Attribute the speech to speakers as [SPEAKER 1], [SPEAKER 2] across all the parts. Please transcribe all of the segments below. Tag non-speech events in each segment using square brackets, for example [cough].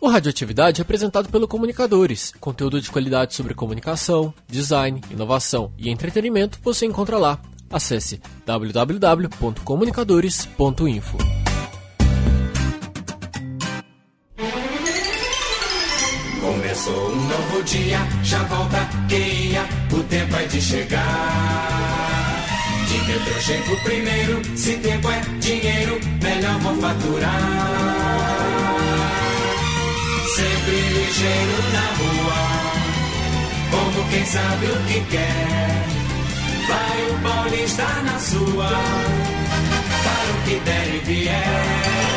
[SPEAKER 1] O Radioatividade é apresentado pelo Comunicadores. Conteúdo de qualidade sobre comunicação, design, inovação e entretenimento você encontra lá. Acesse www.comunicadores.info.
[SPEAKER 2] Começou um novo dia, já volta quem ia, o tempo é de chegar. De metrô chego primeiro, se tempo é dinheiro, melhor vou faturar. Sempre ligeiro na rua, como quem sabe o que quer. Vai o paulista na sua, para o que der e vier.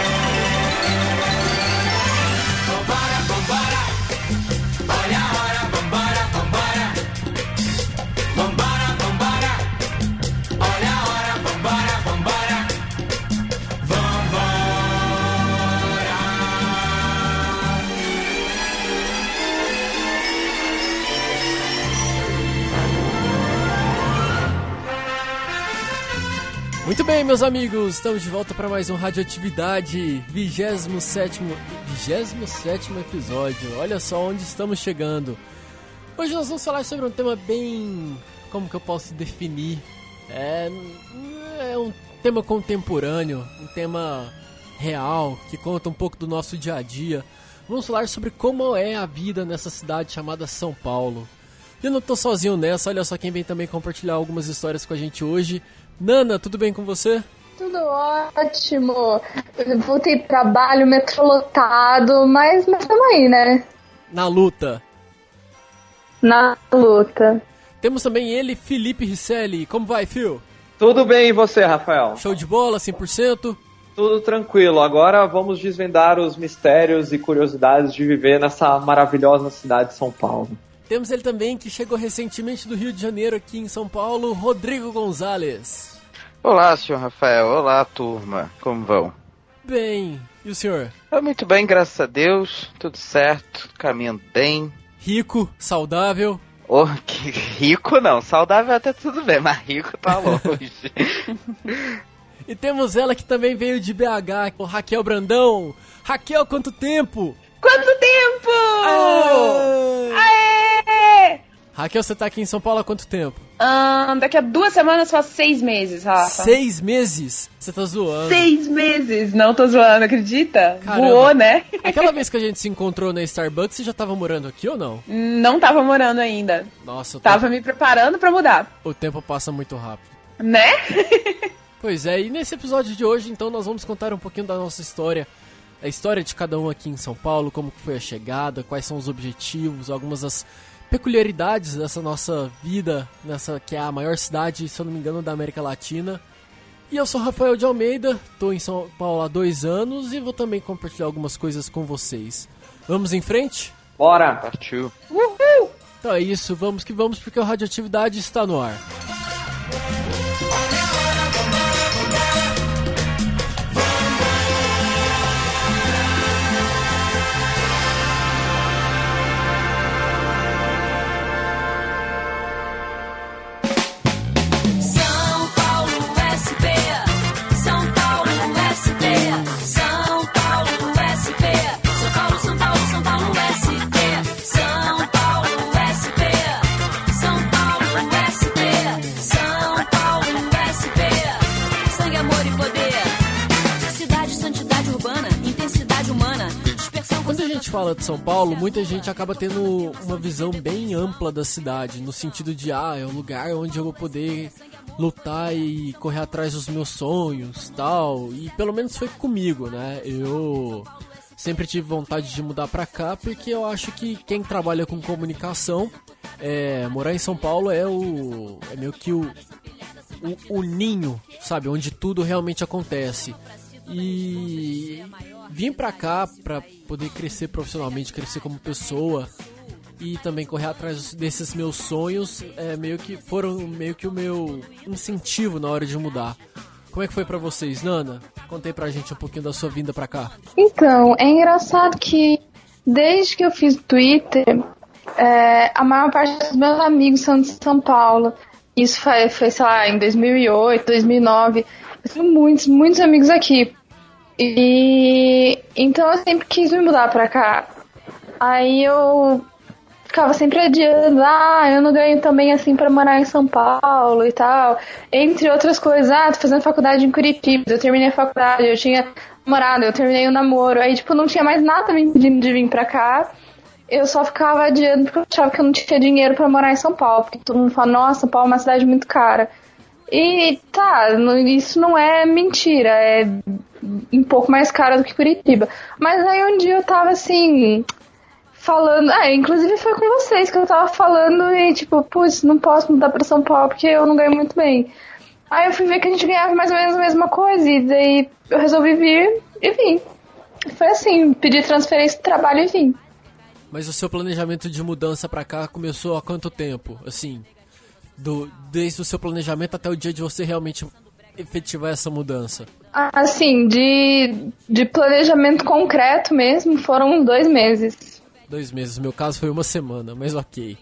[SPEAKER 1] Muito bem, meus amigos, estamos de volta para mais um Radioatividade, 27 27 episódio. Olha só onde estamos chegando. Hoje nós vamos falar sobre um tema bem. Como que eu posso definir? É, é um tema contemporâneo, um tema real, que conta um pouco do nosso dia a dia. Vamos falar sobre como é a vida nessa cidade chamada São Paulo. Eu não tô sozinho nessa, olha só quem vem também compartilhar algumas histórias com a gente hoje. Nana, tudo bem com você?
[SPEAKER 3] Tudo ótimo. Eu Voltei pro trabalho, metrô lotado, mas mas tamo aí, né?
[SPEAKER 1] Na luta.
[SPEAKER 3] Na luta.
[SPEAKER 1] Temos também ele, Felipe Risselli. Como vai, Phil?
[SPEAKER 4] Tudo bem e você, Rafael?
[SPEAKER 1] Show de bola, 100%?
[SPEAKER 4] Tudo tranquilo. Agora vamos desvendar os mistérios e curiosidades de viver nessa maravilhosa cidade de São Paulo.
[SPEAKER 1] Temos ele também, que chegou recentemente do Rio de Janeiro aqui em São Paulo, Rodrigo Gonzalez.
[SPEAKER 5] Olá, senhor Rafael. Olá, turma. Como vão?
[SPEAKER 1] Bem, e o senhor?
[SPEAKER 5] Ah, Muito bem, graças a Deus. Tudo certo. Caminhando bem.
[SPEAKER 1] Rico, saudável.
[SPEAKER 5] Oh, que rico não. Saudável até tudo bem, mas rico tá longe. [laughs]
[SPEAKER 1] E temos ela que também veio de BH, o Raquel Brandão. Raquel, quanto tempo?
[SPEAKER 6] Quanto tempo? Aê!
[SPEAKER 1] Raquel, você tá aqui em São Paulo há quanto tempo?
[SPEAKER 6] Ahn, daqui a duas semanas faz seis meses, Rafa.
[SPEAKER 1] Seis meses? Você tá zoando.
[SPEAKER 6] Seis meses! Não tô zoando, acredita?
[SPEAKER 1] Caramba.
[SPEAKER 6] Voou, né?
[SPEAKER 1] Aquela vez que a gente se encontrou na Starbucks, você já tava morando aqui ou não?
[SPEAKER 6] Não tava morando ainda.
[SPEAKER 1] Nossa,
[SPEAKER 6] Tava me preparando pra mudar.
[SPEAKER 1] o tempo passa muito rápido.
[SPEAKER 6] Né? [laughs]
[SPEAKER 1] Pois é, e nesse episódio de hoje, então, nós vamos contar um pouquinho da nossa história. A história de cada um aqui em São Paulo, como foi a chegada, quais são os objetivos, algumas das peculiaridades dessa nossa vida, nessa que é a maior cidade, se eu não me engano, da América Latina. E eu sou Rafael de Almeida, tô em São Paulo há dois anos e vou também compartilhar algumas coisas com vocês. Vamos em frente?
[SPEAKER 4] Bora!
[SPEAKER 5] Partiu.
[SPEAKER 1] Então é isso, vamos que vamos, porque a radioatividade está no ar.
[SPEAKER 7] São
[SPEAKER 1] fala de São Paulo, muita gente acaba tendo uma visão bem ampla da cidade, no sentido de, ah, é um lugar onde eu vou poder lutar e correr atrás dos meus sonhos, tal. E pelo menos foi comigo, né? Eu sempre tive vontade de mudar pra cá porque eu acho que quem trabalha com comunicação, é, morar em São Paulo é o é meio que o o, o ninho, sabe, onde tudo realmente acontece. E vim pra cá pra poder crescer profissionalmente, crescer como pessoa e também correr atrás desses meus sonhos, é meio que foram meio que o meu incentivo na hora de mudar. Como é que foi pra vocês, Nana? Contei pra gente um pouquinho da sua vinda pra cá.
[SPEAKER 3] Então, é engraçado que desde que eu fiz Twitter, é, a maior parte dos meus amigos são de São Paulo. Isso foi, foi sei lá, em 2008, 2009. Eu tenho muitos, muitos amigos aqui. E então eu sempre quis me mudar pra cá. Aí eu ficava sempre adiando, ah, eu não ganho também assim pra morar em São Paulo e tal. Entre outras coisas, ah, tô fazendo faculdade em Curitiba, eu terminei a faculdade, eu tinha namorado, eu terminei o namoro. Aí, tipo, não tinha mais nada me impedindo de vir pra cá. Eu só ficava adiando porque eu achava que eu não tinha dinheiro pra morar em São Paulo. Porque todo mundo fala, nossa, São Paulo é uma cidade muito cara. E tá, isso não é mentira, é um pouco mais cara do que Curitiba. Mas aí um dia eu tava assim, falando. Ah, inclusive foi com vocês que eu tava falando e tipo, putz, não posso mudar pra São Paulo porque eu não ganho muito bem. Aí eu fui ver que a gente ganhava mais ou menos a mesma coisa e daí eu resolvi vir e vim. Foi assim, pedi transferência de trabalho e vim.
[SPEAKER 1] Mas o seu planejamento de mudança pra cá começou há quanto tempo? Assim, do, desde o seu planejamento até o dia de você realmente efetivar essa mudança.
[SPEAKER 3] Assim, de, de planejamento concreto mesmo, foram dois meses.
[SPEAKER 1] Dois meses. No meu caso foi uma semana, mas ok.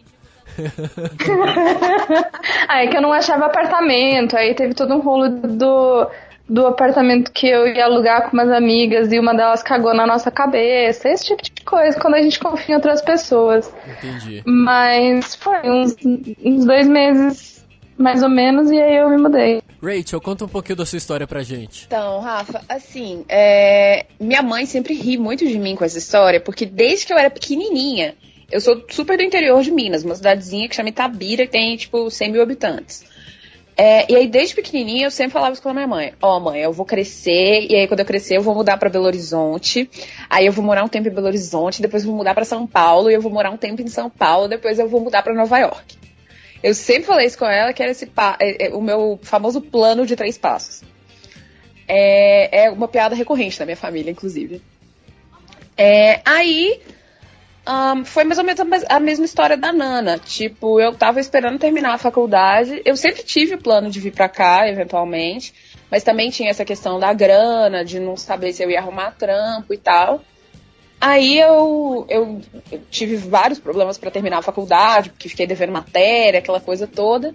[SPEAKER 3] Aí [laughs] que eu não achava apartamento, aí teve todo um rolo do, do apartamento que eu ia alugar com umas amigas e uma delas cagou na nossa cabeça, esse tipo de coisa, quando a gente confia em outras pessoas.
[SPEAKER 1] Entendi.
[SPEAKER 3] Mas foi uns, uns dois meses, mais ou menos, e aí eu me mudei.
[SPEAKER 1] Rachel, conta um pouquinho da sua história pra gente.
[SPEAKER 6] Então, Rafa, assim, é, minha mãe sempre ri muito de mim com essa história, porque desde que eu era pequenininha, eu sou super do interior de Minas, uma cidadezinha que chama Itabira, que tem, tipo, 100 mil habitantes. É, e aí, desde pequenininha, eu sempre falava isso com a minha mãe. Ó, mãe, eu vou crescer, e aí quando eu crescer, eu vou mudar pra Belo Horizonte. Aí eu vou morar um tempo em Belo Horizonte, depois vou mudar pra São Paulo, e eu vou morar um tempo em São Paulo, depois eu vou mudar pra Nova York. Eu sempre falei isso com ela, que era esse é- é o meu famoso plano de três passos. É, é uma piada recorrente na minha família, inclusive. É, aí ahn, foi mais ou menos a a mesma história da Nana. Tipo, eu tava esperando terminar a faculdade. Eu sempre tive o plano de vir pra cá, eventualmente. Mas também tinha essa questão da grana, de não saber se eu ia arrumar trampo e tal. Aí eu, eu, eu tive vários problemas pra terminar a faculdade, porque fiquei devendo matéria, aquela coisa toda.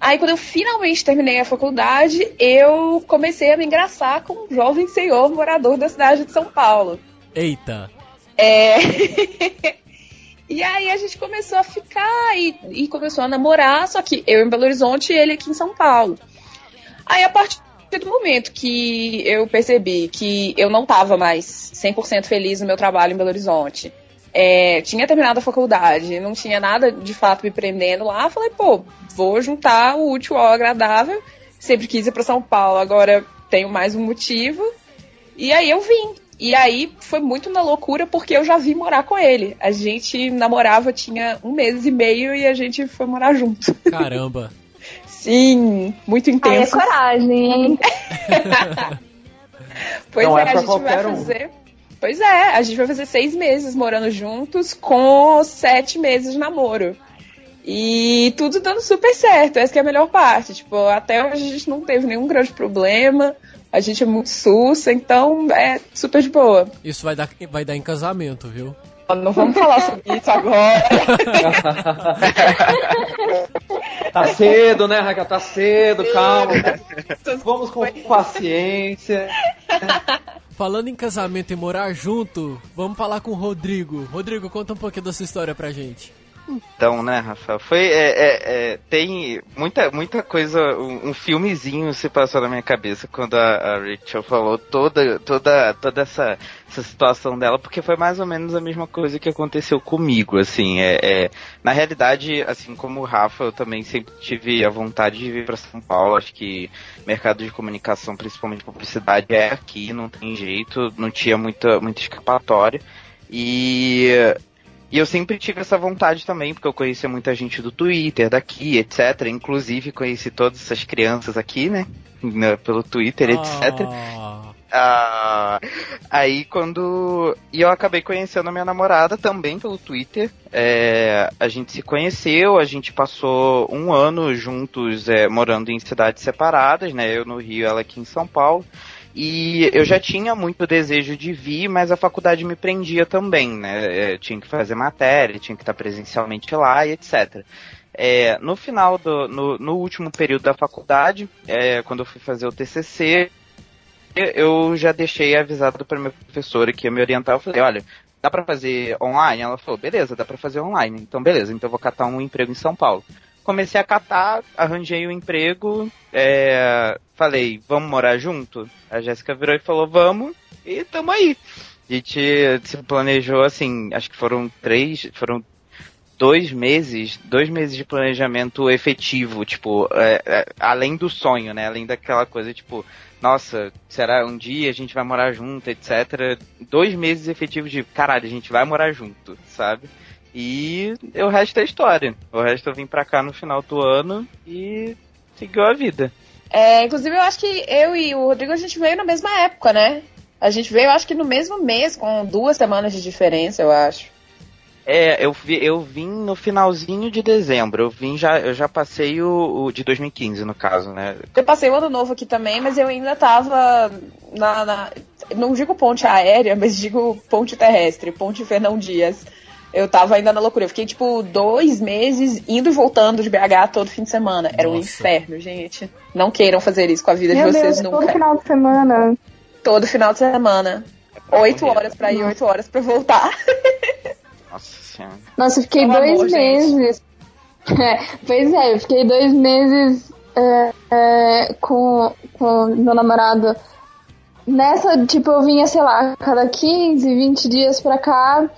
[SPEAKER 6] Aí quando eu finalmente terminei a faculdade, eu comecei a me engraçar com um jovem senhor morador da cidade de São Paulo.
[SPEAKER 1] Eita.
[SPEAKER 6] É. [laughs] e aí a gente começou a ficar e, e começou a namorar, só que eu em Belo Horizonte e ele aqui em São Paulo. Aí a partir do momento que eu percebi que eu não tava mais 100% feliz no meu trabalho em Belo Horizonte, é, tinha terminado a faculdade, não tinha nada de fato me prendendo lá, falei, pô, vou juntar o útil ao agradável. Sempre quis ir para São Paulo, agora tenho mais um motivo. E aí eu vim. E aí foi muito na loucura porque eu já vim morar com ele. A gente namorava, tinha um mês e meio e a gente foi morar junto. [laughs]
[SPEAKER 1] Caramba.
[SPEAKER 6] Sim, muito
[SPEAKER 3] Aí é
[SPEAKER 6] intenso.
[SPEAKER 3] coragem, hein? [laughs]
[SPEAKER 6] Pois
[SPEAKER 4] Não
[SPEAKER 6] é,
[SPEAKER 4] é
[SPEAKER 6] a gente vai
[SPEAKER 4] um.
[SPEAKER 6] fazer. Pois é, a gente vai fazer seis meses morando juntos com sete meses de namoro. E tudo dando super certo, essa que é a melhor parte. Tipo, até hoje a gente não teve nenhum grande problema. A gente é muito sussa, então é super de boa.
[SPEAKER 1] Isso vai dar, vai dar em casamento, viu?
[SPEAKER 6] Não vamos falar sobre isso agora. [laughs]
[SPEAKER 4] Tá cedo, né, Raquel? Tá cedo, calma. Vamos com paciência.
[SPEAKER 1] Falando em casamento e morar junto, vamos falar com o Rodrigo. Rodrigo, conta um pouquinho da sua história pra gente.
[SPEAKER 5] Então, né, Rafael? Foi. é, é, é, tem muita, muita coisa. Um, um filmezinho se passou na minha cabeça quando a, a Rachel falou toda, toda, toda essa, essa situação dela, porque foi mais ou menos a mesma coisa que aconteceu comigo, assim. É, é, na realidade, assim como o Rafa, eu também sempre tive a vontade de vir para São Paulo. Acho que mercado de comunicação, principalmente publicidade, é aqui, não tem jeito, não tinha muita, muita escapatória. E e eu sempre tive essa vontade também, porque eu conhecia muita gente do Twitter, daqui, etc. Inclusive conheci todas essas crianças aqui, né? Pelo Twitter, etc.
[SPEAKER 1] Ah,
[SPEAKER 5] Ah, aí quando. E eu acabei conhecendo a minha namorada também pelo Twitter. É, a gente se conheceu, a gente passou um ano juntos é, morando em cidades separadas, né? Eu no Rio, ela aqui em São Paulo. E eu já tinha muito desejo de vir, mas a faculdade me prendia também, né? Eu tinha que fazer matéria, tinha que estar presencialmente lá e etc. É, no final do. No, no último período da faculdade, é, quando eu fui fazer o TCC, eu já deixei avisado pra minha professora que ia me orientar. Eu falei, olha, dá pra fazer online? Ela falou, beleza, dá pra fazer online. Então, beleza, então eu vou catar um emprego em São Paulo. Comecei a catar, arranjei o um emprego, é, falei, vamos morar junto? A Jéssica virou e falou, vamos, e tamo aí. A gente se planejou assim, acho que foram três, foram dois meses, dois meses de planejamento efetivo, tipo, é, é, além do sonho, né? Além daquela coisa, tipo, nossa, será um dia a gente vai morar junto, etc. Dois meses efetivos de, caralho, a gente vai morar junto, sabe? E o resto é história. O resto eu vim pra cá no final do ano e seguiu a vida.
[SPEAKER 6] É, inclusive, eu acho que eu e o Rodrigo a gente veio na mesma época, né? A gente veio, acho que no mesmo mês, com duas semanas de diferença, eu acho.
[SPEAKER 5] É, eu, vi, eu vim no finalzinho de dezembro. Eu vim já, eu já passei o, o de 2015, no caso, né?
[SPEAKER 6] Eu passei o ano novo aqui também, mas eu ainda tava na, na- Não digo ponte aérea, mas digo ponte terrestre, ponte Fernão Dias. Eu tava ainda na loucura. Eu fiquei, tipo, dois meses indo e voltando de BH todo fim de semana. Era um
[SPEAKER 1] Nossa.
[SPEAKER 6] inferno, gente. Não queiram fazer isso com a vida
[SPEAKER 3] Meu
[SPEAKER 6] de vocês
[SPEAKER 3] Deus, todo
[SPEAKER 6] nunca.
[SPEAKER 3] final de semana.
[SPEAKER 6] Todo final de semana. Oito horas pra ir, oito horas pra voltar. [laughs]
[SPEAKER 5] Nossa senhora.
[SPEAKER 3] Nossa, eu fiquei
[SPEAKER 6] Pelo
[SPEAKER 3] dois
[SPEAKER 6] amor,
[SPEAKER 3] meses. [laughs] É, pois é, eu fiquei dois meses é, é, com, com meu namorado. Nessa, tipo, eu vinha, sei lá, a cada 15, 20 dias pra cá.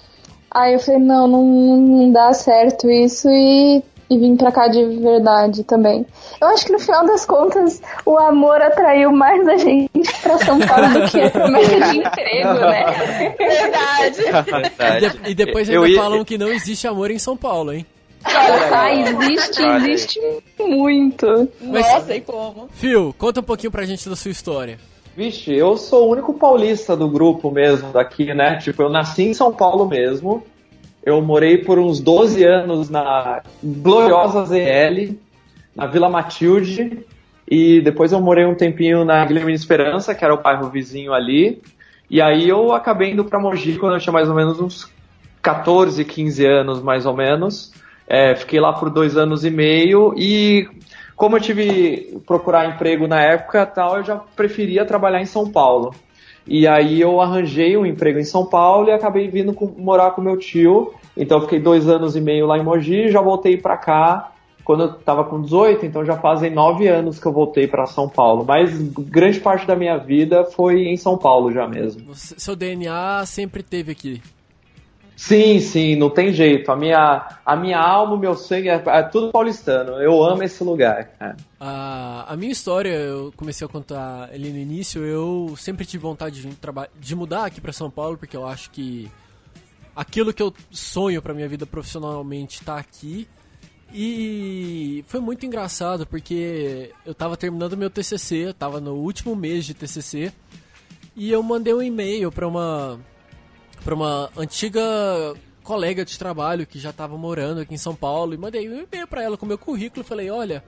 [SPEAKER 3] Aí eu falei, não, não, não dá certo isso e, e vim pra cá de verdade também. Eu acho que no final das contas o amor atraiu mais a gente pra São Paulo do que a [laughs] promessa de emprego, né?
[SPEAKER 6] Verdade.
[SPEAKER 1] E, de- e depois ainda
[SPEAKER 5] ia-
[SPEAKER 1] falam que não existe amor em São Paulo, hein?
[SPEAKER 3] Ah, existe, existe muito.
[SPEAKER 1] Mas-
[SPEAKER 6] Nossa, e como?
[SPEAKER 1] Phil, conta um pouquinho pra gente da sua história.
[SPEAKER 4] Vixe, eu sou o único paulista do grupo mesmo daqui, né? Tipo, eu nasci em São Paulo mesmo. Eu morei por uns 12 anos na gloriosa ZL, na Vila Matilde. E depois eu morei um tempinho na Guilherme Esperança, que era o bairro vizinho ali. E aí eu acabei indo pra Mogi quando eu tinha mais ou menos uns 14, 15 anos, mais ou menos. É, fiquei lá por dois anos e meio e como eu tive procurar emprego na época tal, eu já preferia trabalhar em São Paulo. E aí eu arranjei um emprego em São Paulo e acabei vindo com- morar com meu tio. Então fiquei dois anos e meio lá em Mogi já voltei pra cá quando eu tava com 18, então já fazem nove anos que eu voltei pra São Paulo. Mas grande parte da minha vida foi em São Paulo já mesmo.
[SPEAKER 1] Seu DNA sempre teve aqui.
[SPEAKER 4] Sim, sim, não tem jeito. A minha, a minha alma, o meu sangue é, é tudo paulistano. Eu amo esse lugar.
[SPEAKER 1] A, a minha história, eu comecei a contar ali no início, eu sempre tive vontade de, de mudar aqui pra São Paulo, porque eu acho que aquilo que eu sonho pra minha vida profissionalmente tá aqui. E foi muito engraçado, porque eu tava terminando meu TCC, eu tava no último mês de TCC, e eu mandei um e-mail pra uma para uma antiga colega de trabalho que já estava morando aqui em São Paulo e mandei um e-mail para ela com meu currículo e falei, olha,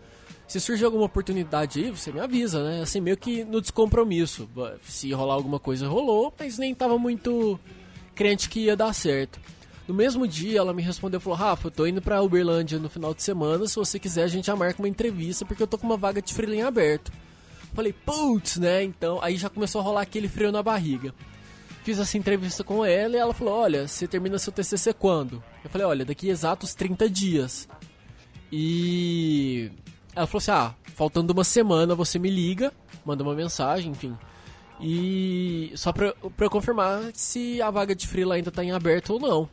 [SPEAKER 1] se surgir alguma oportunidade aí, você me avisa, né? Assim, meio que no descompromisso. Se rolar alguma coisa, rolou, mas nem tava muito crente que ia dar certo. No mesmo dia, ela me respondeu, falou, Rafa, eu tô indo pra Uberlândia no final de semana, se você quiser a gente já marca uma entrevista, porque eu tô com uma vaga de freelancer aberto. Falei, putz, né? Então, aí já começou a rolar aquele frio na barriga fiz essa entrevista com ela e ela falou: Olha, você termina seu TCC quando? Eu falei: Olha, daqui exatos 30 dias. E ela falou assim: Ah, faltando uma semana você me liga, manda uma mensagem, enfim. E só pra, pra eu confirmar se a vaga de freela ainda tá em aberto ou não.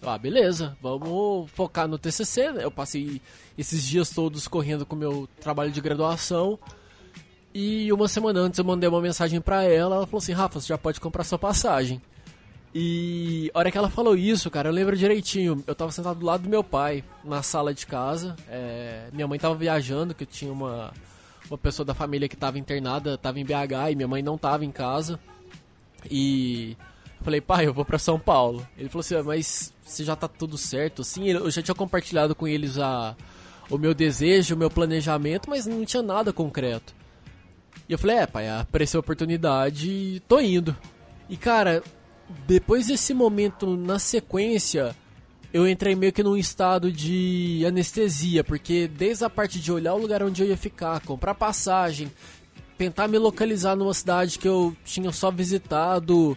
[SPEAKER 1] Ah, beleza, vamos focar no TCC, né? Eu passei esses dias todos correndo com o meu trabalho de graduação. E uma semana antes eu mandei uma mensagem pra ela, ela falou assim, Rafa, você já pode comprar sua passagem. E a hora que ela falou isso, cara, eu lembro direitinho. Eu tava sentado do lado do meu pai, na sala de casa. é, minha mãe tava viajando, que tinha uma, uma pessoa da família que tava internada, tava em BH e minha mãe não tava em casa. E eu falei, pai, eu vou pra São Paulo. Ele falou assim, "Ah, mas você já tá tudo certo? Assim, eu já tinha compartilhado com eles a, o meu desejo, o meu planejamento, mas não tinha nada concreto. E eu falei, é, pai, apareceu a oportunidade e tô indo. E cara, depois desse momento na sequência, eu entrei meio que num estado de anestesia, porque desde a parte de olhar o lugar onde eu ia ficar, comprar passagem, tentar me localizar numa cidade que eu tinha só visitado,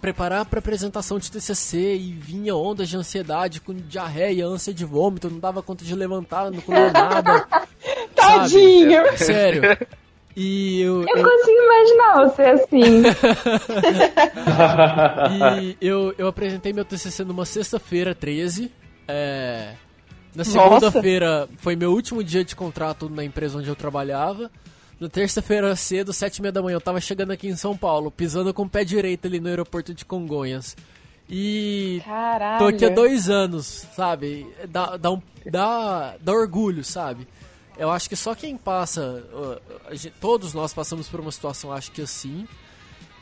[SPEAKER 1] preparar para apresentação de TCC e vinha ondas de ansiedade com diarreia, ânsia de vômito, não dava conta de levantar, não comia nada. [laughs]
[SPEAKER 3] Tadinho!
[SPEAKER 1] sabe? Sério. E eu,
[SPEAKER 3] Eu
[SPEAKER 1] eu-
[SPEAKER 3] consigo imaginar você assim. [laughs]
[SPEAKER 1] E eu, eu apresentei meu TCC numa sexta-feira, 13. É, na segunda-feira foi meu último dia de contrato na empresa onde eu trabalhava. Na terça-feira cedo, sete e meia da manhã, eu tava chegando aqui em São Paulo, pisando com o pé direito ali no aeroporto de Congonhas. E
[SPEAKER 3] Caralho.
[SPEAKER 1] tô aqui há dois anos, sabe? Dá, dá, um, dá, dá orgulho, sabe? Eu acho que só quem passa, todos nós passamos por uma situação, acho que assim,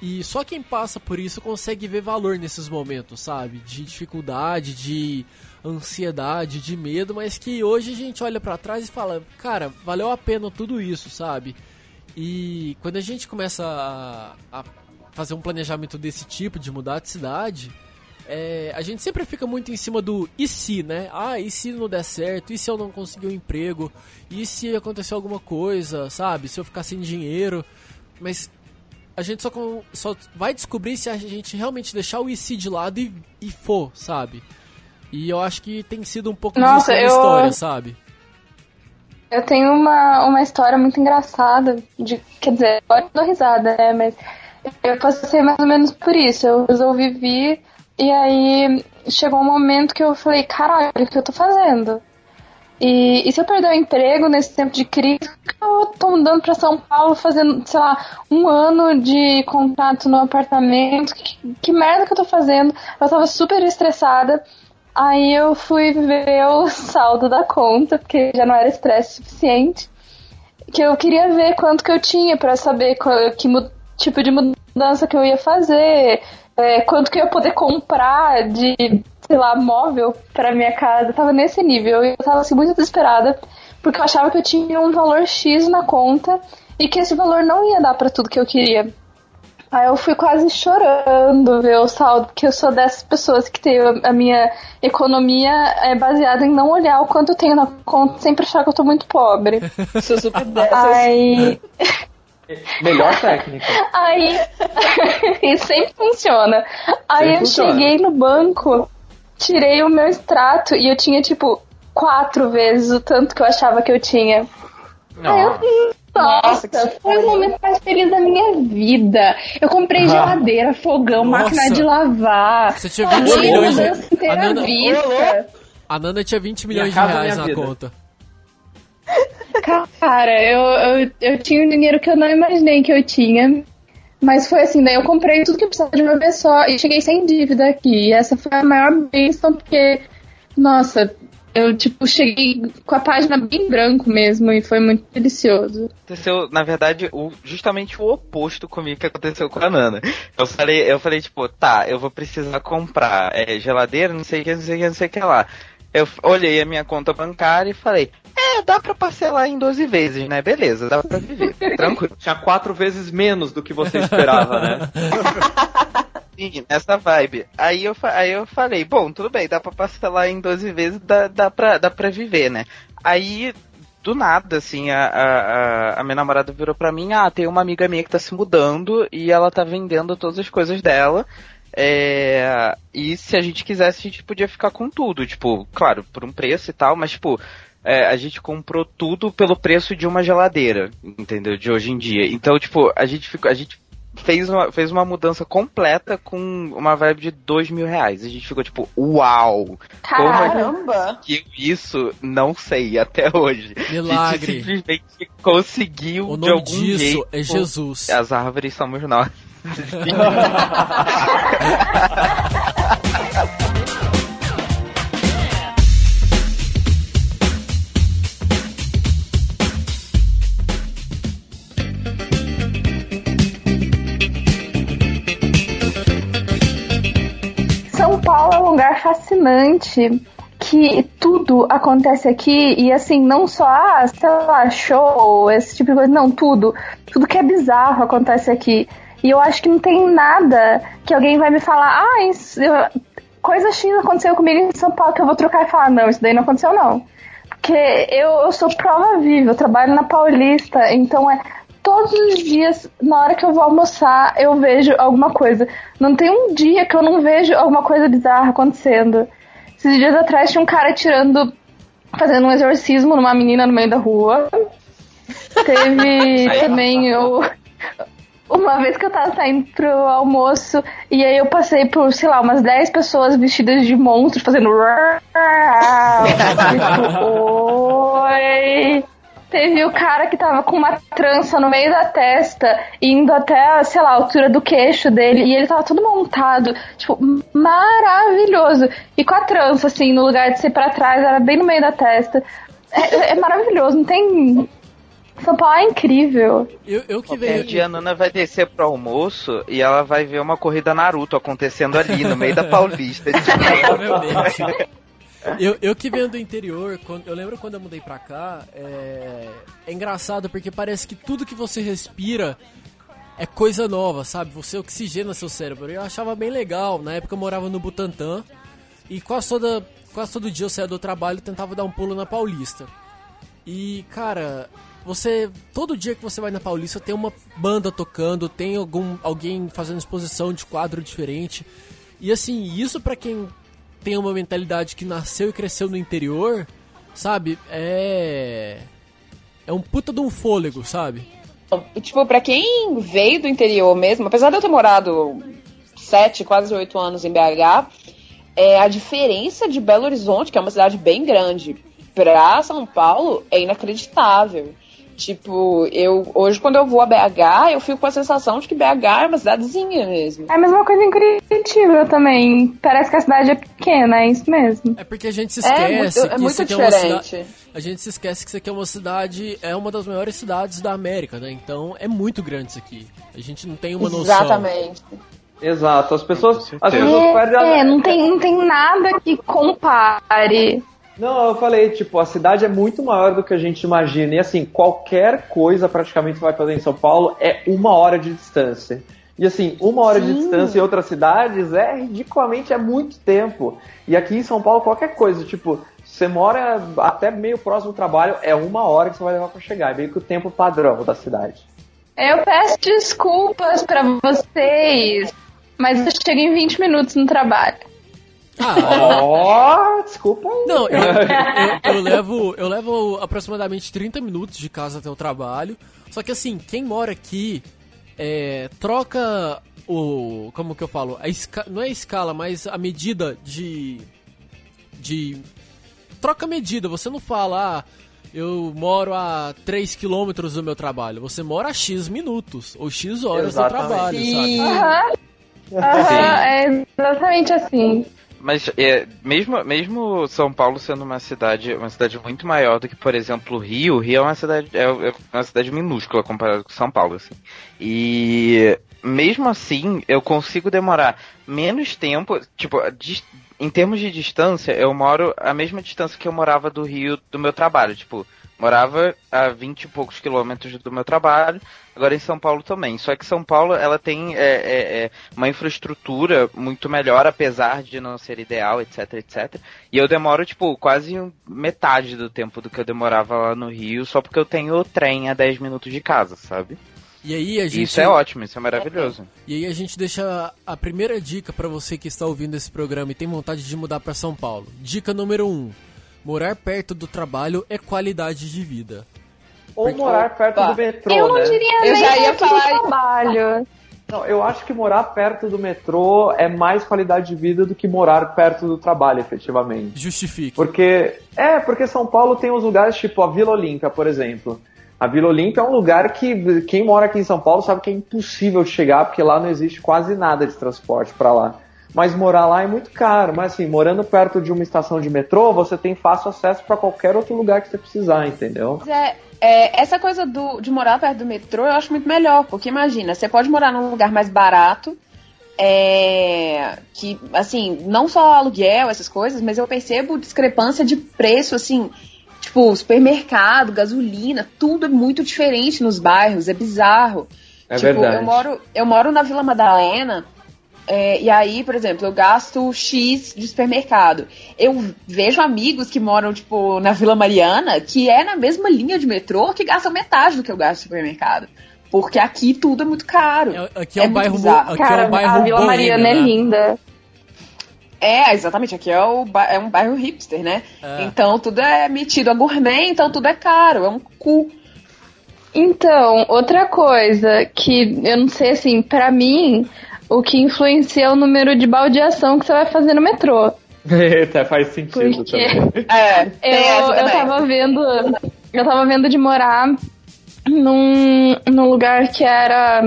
[SPEAKER 1] e só quem passa por isso consegue ver valor nesses momentos, sabe? De dificuldade, de ansiedade, de medo, mas que hoje a gente olha pra trás e fala, cara, valeu a pena tudo isso, sabe? E quando a gente começa a, a fazer um planejamento desse tipo, de mudar de cidade, é, a gente sempre fica muito em cima do e se, né? Ah, e se não der certo? E se eu não conseguir um emprego? E se acontecer alguma coisa, sabe? Se eu ficar sem dinheiro? Mas a gente só, com- só vai descobrir se a gente realmente deixar o e se de lado e, e for, sabe? E eu acho que tem sido um pouco
[SPEAKER 3] Nossa,
[SPEAKER 1] disso
[SPEAKER 3] eu-
[SPEAKER 1] história, sabe?
[SPEAKER 3] Eu tenho uma, uma história muito engraçada. De, quer dizer, agora eu dou risada, né? Mas eu passei mais ou menos por isso. Eu resolvi vir e aí chegou um momento que eu falei, caralho, o que eu tô fazendo? E, e se eu perder o emprego nesse tempo de crise, eu tô mudando pra São Paulo fazendo, sei lá, um ano de contrato no apartamento? Que, que merda que eu tô fazendo? Eu tava super estressada. Aí eu fui ver o saldo da conta, porque já não era estresse suficiente. Que eu queria ver quanto que eu tinha pra saber qual, que tipo de mudança que eu ia fazer, é, quanto que eu ia poder comprar de, sei lá, móvel pra minha casa. Eu tava nesse nível e eu tava assim muito desesperada, porque eu achava que eu tinha um valor X na conta e que esse valor não ia dar pra tudo que eu queria. Aí eu fui quase chorando ver o saldo, porque eu sou dessas pessoas que tem a minha economia é baseada em não olhar o quanto eu tenho na conta, sempre achar que eu tô muito pobre.
[SPEAKER 6] Sou super [laughs] dessas.
[SPEAKER 3] Aí,
[SPEAKER 4] Melhor técnica.
[SPEAKER 3] aí, [laughs] e sempre funciona. Aí
[SPEAKER 4] Sempre
[SPEAKER 3] eu
[SPEAKER 4] funciona.
[SPEAKER 3] cheguei no banco, tirei o meu extrato e eu tinha tipo quatro vezes o tanto que eu achava que eu tinha. Aí eu
[SPEAKER 6] Nossa,
[SPEAKER 3] nossa, foi o momento mais feliz da minha vida. Eu comprei
[SPEAKER 4] Ah.
[SPEAKER 3] geladeira, fogão,
[SPEAKER 1] Nossa.
[SPEAKER 3] máquina de lavar.
[SPEAKER 1] Você tinha
[SPEAKER 3] Paguei
[SPEAKER 1] 20
[SPEAKER 3] a
[SPEAKER 1] milhões de-
[SPEAKER 3] inteira
[SPEAKER 1] a Nana-
[SPEAKER 3] à vista.
[SPEAKER 1] A Nana tinha 20 milhões de reais na
[SPEAKER 4] vida.
[SPEAKER 1] conta.
[SPEAKER 3] Cara, eu, eu, eu tinha um dinheiro que eu não imaginei que eu tinha. Mas foi assim, daí eu comprei tudo que eu precisava de uma vez só e cheguei sem dívida aqui. E essa foi a maior bênção, porque, nossa, eu tipo cheguei com a página bem branco mesmo e foi muito delicioso.
[SPEAKER 5] Aconteceu, na verdade, o, justamente o oposto comigo que aconteceu com a Nana. Eu falei, eu falei, tipo, tá, eu vou precisar comprar é, geladeira, não sei o que, não sei o que, não sei o que lá. Eu olhei a minha conta bancária e falei, é, dá pra parcelar em 12 vezes, né? Beleza, dá pra viver. [laughs] Tranquilo.
[SPEAKER 4] Tinha quatro vezes menos do que você esperava, né? [laughs]
[SPEAKER 5] Sim, nessa vibe. Aí eu, aí eu falei, bom, tudo bem, dá pra parcelar em 12 vezes, dá, dá, pra, dá pra viver, né? Aí, do nada, assim, a, a, a- a minha namorada virou pra mim, ah, tem uma amiga minha que tá se mudando e ela tá vendendo todas as coisas dela. É, e se a gente quisesse, a gente podia ficar com tudo, tipo, claro, por um preço e tal, mas tipo, é, a gente comprou tudo pelo preço de uma geladeira, entendeu? De hoje em dia. Então, tipo, a gente ficou, a gente fez uma, fez uma mudança completa com uma vibe de dois mil reais. A gente ficou tipo, uau! A
[SPEAKER 6] Caramba!
[SPEAKER 5] conseguiu isso? Não sei, até hoje. A
[SPEAKER 1] Milagre.
[SPEAKER 5] gente simplesmente conseguiu
[SPEAKER 1] O
[SPEAKER 5] de
[SPEAKER 1] nome
[SPEAKER 5] algum
[SPEAKER 1] disso
[SPEAKER 5] jeito.
[SPEAKER 1] é Jesus.
[SPEAKER 5] As árvores somos nós. [laughs] [laughs]
[SPEAKER 3] fascinante que tudo acontece aqui e assim, não só, ah, sei lá, show, esse tipo de coisa, não, tudo. Tudo que é bizarro acontece aqui. E eu acho que não tem nada que alguém vai me falar, ah, isso, coisa X aconteceu comigo em São Paulo que eu vou trocar e falar, não, isso daí não aconteceu não. Porque eu, eu sou prova viva, eu trabalho na Paulista, então é todos os dias, na hora que eu vou almoçar, eu vejo alguma coisa. Não tem um dia que eu não vejo alguma coisa bizarra acontecendo. Esses dias atrás tinha um cara tirando, fazendo um exorcismo numa menina no meio da rua. Teve [laughs] também o. Uma vez que eu tava saindo pro almoço, e aí eu passei por, sei lá, umas 10 pessoas vestidas de monstros fazendo. [laughs] [laughs] tipo, Oi! Teve o cara que tava com uma trança no meio da testa, indo até, sei lá, a altura do queixo dele, e ele tava todo montado, tipo, maravilhoso. E com a trança, assim, no lugar de ser pra trás, era bem no meio da testa. É, é maravilhoso, não tem. São Paulo é incrível.
[SPEAKER 1] Eu, eu que
[SPEAKER 5] Um
[SPEAKER 1] venho.
[SPEAKER 5] dia a Nana vai descer pro almoço e ela vai ver uma corrida Naruto acontecendo ali, no meio da Paulista. [laughs]
[SPEAKER 1] Provavelmente. Eu, eu que venho do interior, quando- eu lembro quando eu mudei pra cá, é, é engraçado porque parece que tudo que você respira é coisa nova, sabe? Você oxigena seu cérebro. Eu achava bem legal. Na época eu morava no Butantã e quase, toda, quase todo dia eu saía do trabalho e tentava dar um pulo na Paulista. E, cara, você. Todo dia que você vai na Paulista tem uma banda tocando, tem algum, alguém fazendo exposição de quadro diferente. E assim, isso pra quem tem uma mentalidade que nasceu e cresceu no interior, sabe? É. É um puta de um fôlego, sabe?
[SPEAKER 6] Tipo, pra quem veio do interior mesmo, apesar de eu ter morado sete, quase oito anos em BH, é, a diferença de Belo Horizonte, que é uma cidade bem grande, pra São Paulo é inacreditável. Tipo, eu hoje quando eu vou a BH, eu fico com a sensação de que BH é uma cidadezinha mesmo.
[SPEAKER 3] É a mesma coisa em Curitiba também. Parece que a cidade é pequena, é isso mesmo.
[SPEAKER 1] É porque a gente se
[SPEAKER 6] É
[SPEAKER 1] esquece
[SPEAKER 6] muito, é
[SPEAKER 1] que
[SPEAKER 6] muito
[SPEAKER 1] isso aqui é uma
[SPEAKER 6] diferente.
[SPEAKER 1] cidade. A gente se esquece que isso aqui é uma cidade, é uma das maiores cidades da América, né? Então é muito grande isso aqui. A gente não tem uma noção.
[SPEAKER 6] Exatamente.
[SPEAKER 4] Exato, as pessoas, as pessoas perdem a...
[SPEAKER 3] É, não tem, não tem nada que compare.
[SPEAKER 4] Não, eu falei, tipo, a cidade é muito maior do que a gente imagina. E assim, qualquer coisa praticamente que você vai fazer em São Paulo é uma hora de distância. E assim, uma hora de distância em outras cidades é ridiculamente é muito tempo. E aqui em São Paulo, qualquer coisa, tipo, você mora até meio próximo do trabalho, é uma hora que você vai levar pra chegar. É meio que o tempo padrão da cidade.
[SPEAKER 3] Eu peço desculpas pra vocês, mas eu chego em 20 minutos no trabalho.
[SPEAKER 1] Ah,
[SPEAKER 4] Ó, desculpa aí.
[SPEAKER 1] Não, eu, eu- eu [laughs] levo, eu levo aproximadamente 30 minutos de casa até o trabalho. Só que assim, quem mora aqui é, troca o. Como que eu falo? A esca, não é a escala, mas a medida de. De. Troca a medida, você não fala, ah, eu moro a 3 quilômetros do meu trabalho. Você mora a X minutos ou X horas
[SPEAKER 4] Exatamente.
[SPEAKER 1] do trabalho,
[SPEAKER 6] Sim.
[SPEAKER 1] sabe?
[SPEAKER 3] Aham, aham, é exatamente assim.
[SPEAKER 5] Mas é, mesmo, mesmo São Paulo sendo uma cidade, uma cidade muito maior do que, por exemplo, o Rio, o Rio é uma cidade, é, é uma cidade minúscula comparado com São Paulo, assim. E mesmo assim, eu consigo demorar menos tempo, tipo, em termos de distância, eu moro a mesma distância que eu morava do Rio do meu trabalho, tipo, morava a 20 e poucos quilômetros do meu trabalho, agora em São Paulo também. Só que São Paulo, ela tem é, é, é, uma infraestrutura muito melhor, apesar de não ser ideal, etc, etc. E eu demoro, tipo, quase metade do tempo do que eu demorava lá no Rio, só porque eu tenho o trem a 10 minutos de casa, sabe?
[SPEAKER 1] E aí a gente.
[SPEAKER 5] Isso é ótimo, isso é maravilhoso.
[SPEAKER 1] E aí a gente deixa a primeira dica pra você que está ouvindo esse programa e tem vontade de mudar pra São Paulo. Dica número 1. Um, morar perto do trabalho é qualidade de vida.
[SPEAKER 4] Ou morar perto
[SPEAKER 6] Opa.
[SPEAKER 4] do metrô,
[SPEAKER 3] eu não
[SPEAKER 4] né?
[SPEAKER 3] diria
[SPEAKER 6] Eu
[SPEAKER 3] nem
[SPEAKER 6] já ia falar-
[SPEAKER 3] trabalho.
[SPEAKER 4] Não, eu acho que morar perto do metrô é mais qualidade de vida do que morar perto do trabalho, efetivamente.
[SPEAKER 1] Justifique.
[SPEAKER 4] Porque é, porque São Paulo tem uns lugares tipo a Vila Olímpia, por exemplo. A Vila Olímpia é um lugar que quem mora aqui em São Paulo sabe que é impossível de chegar porque lá não existe quase nada de transporte para lá. Mas morar lá é muito caro. Mas assim, morando perto de uma estação de metrô, você tem fácil acesso para qualquer outro lugar que você precisar, entendeu?
[SPEAKER 6] É, é, essa coisa do, de morar perto do metrô eu acho muito melhor, porque imagina, você pode morar num lugar mais barato, é, que, assim, não só aluguel, essas coisas, mas eu percebo discrepância de preço, assim, tipo, supermercado, gasolina, tudo é muito diferente nos bairros, é bizarro.
[SPEAKER 4] É
[SPEAKER 6] tipo,
[SPEAKER 4] verdade.
[SPEAKER 6] Eu moro, eu moro na Vila Madalena, é, e aí, por exemplo, eu gasto X de supermercado. Eu vejo amigos que moram, tipo, na Vila Mariana, que é na mesma linha de metrô, que gastam metade do que eu gasto de supermercado. Porque aqui tudo é muito caro.
[SPEAKER 1] É- Aqui é, um
[SPEAKER 6] muito
[SPEAKER 1] bairro,
[SPEAKER 6] bizarro.
[SPEAKER 1] aqui é
[SPEAKER 3] Cara,
[SPEAKER 1] um bairro
[SPEAKER 3] a Vila
[SPEAKER 1] boêmio,
[SPEAKER 3] Mariana é
[SPEAKER 1] né?
[SPEAKER 3] linda.
[SPEAKER 6] É, exatamente. Aqui é, o é um bairro hipster, né?
[SPEAKER 1] É.
[SPEAKER 6] Então tudo é metido a gourmet, então tudo é caro. É um cu.
[SPEAKER 3] Então, outra coisa que eu não sei assim, pra mim, o que influencia o número de baldeação que você vai fazer no metrô.
[SPEAKER 4] Eita, faz sentido
[SPEAKER 3] Porque
[SPEAKER 4] também.
[SPEAKER 6] É,
[SPEAKER 3] eu, eu tava vendo. Eu tava vendo de morar num, num lugar que era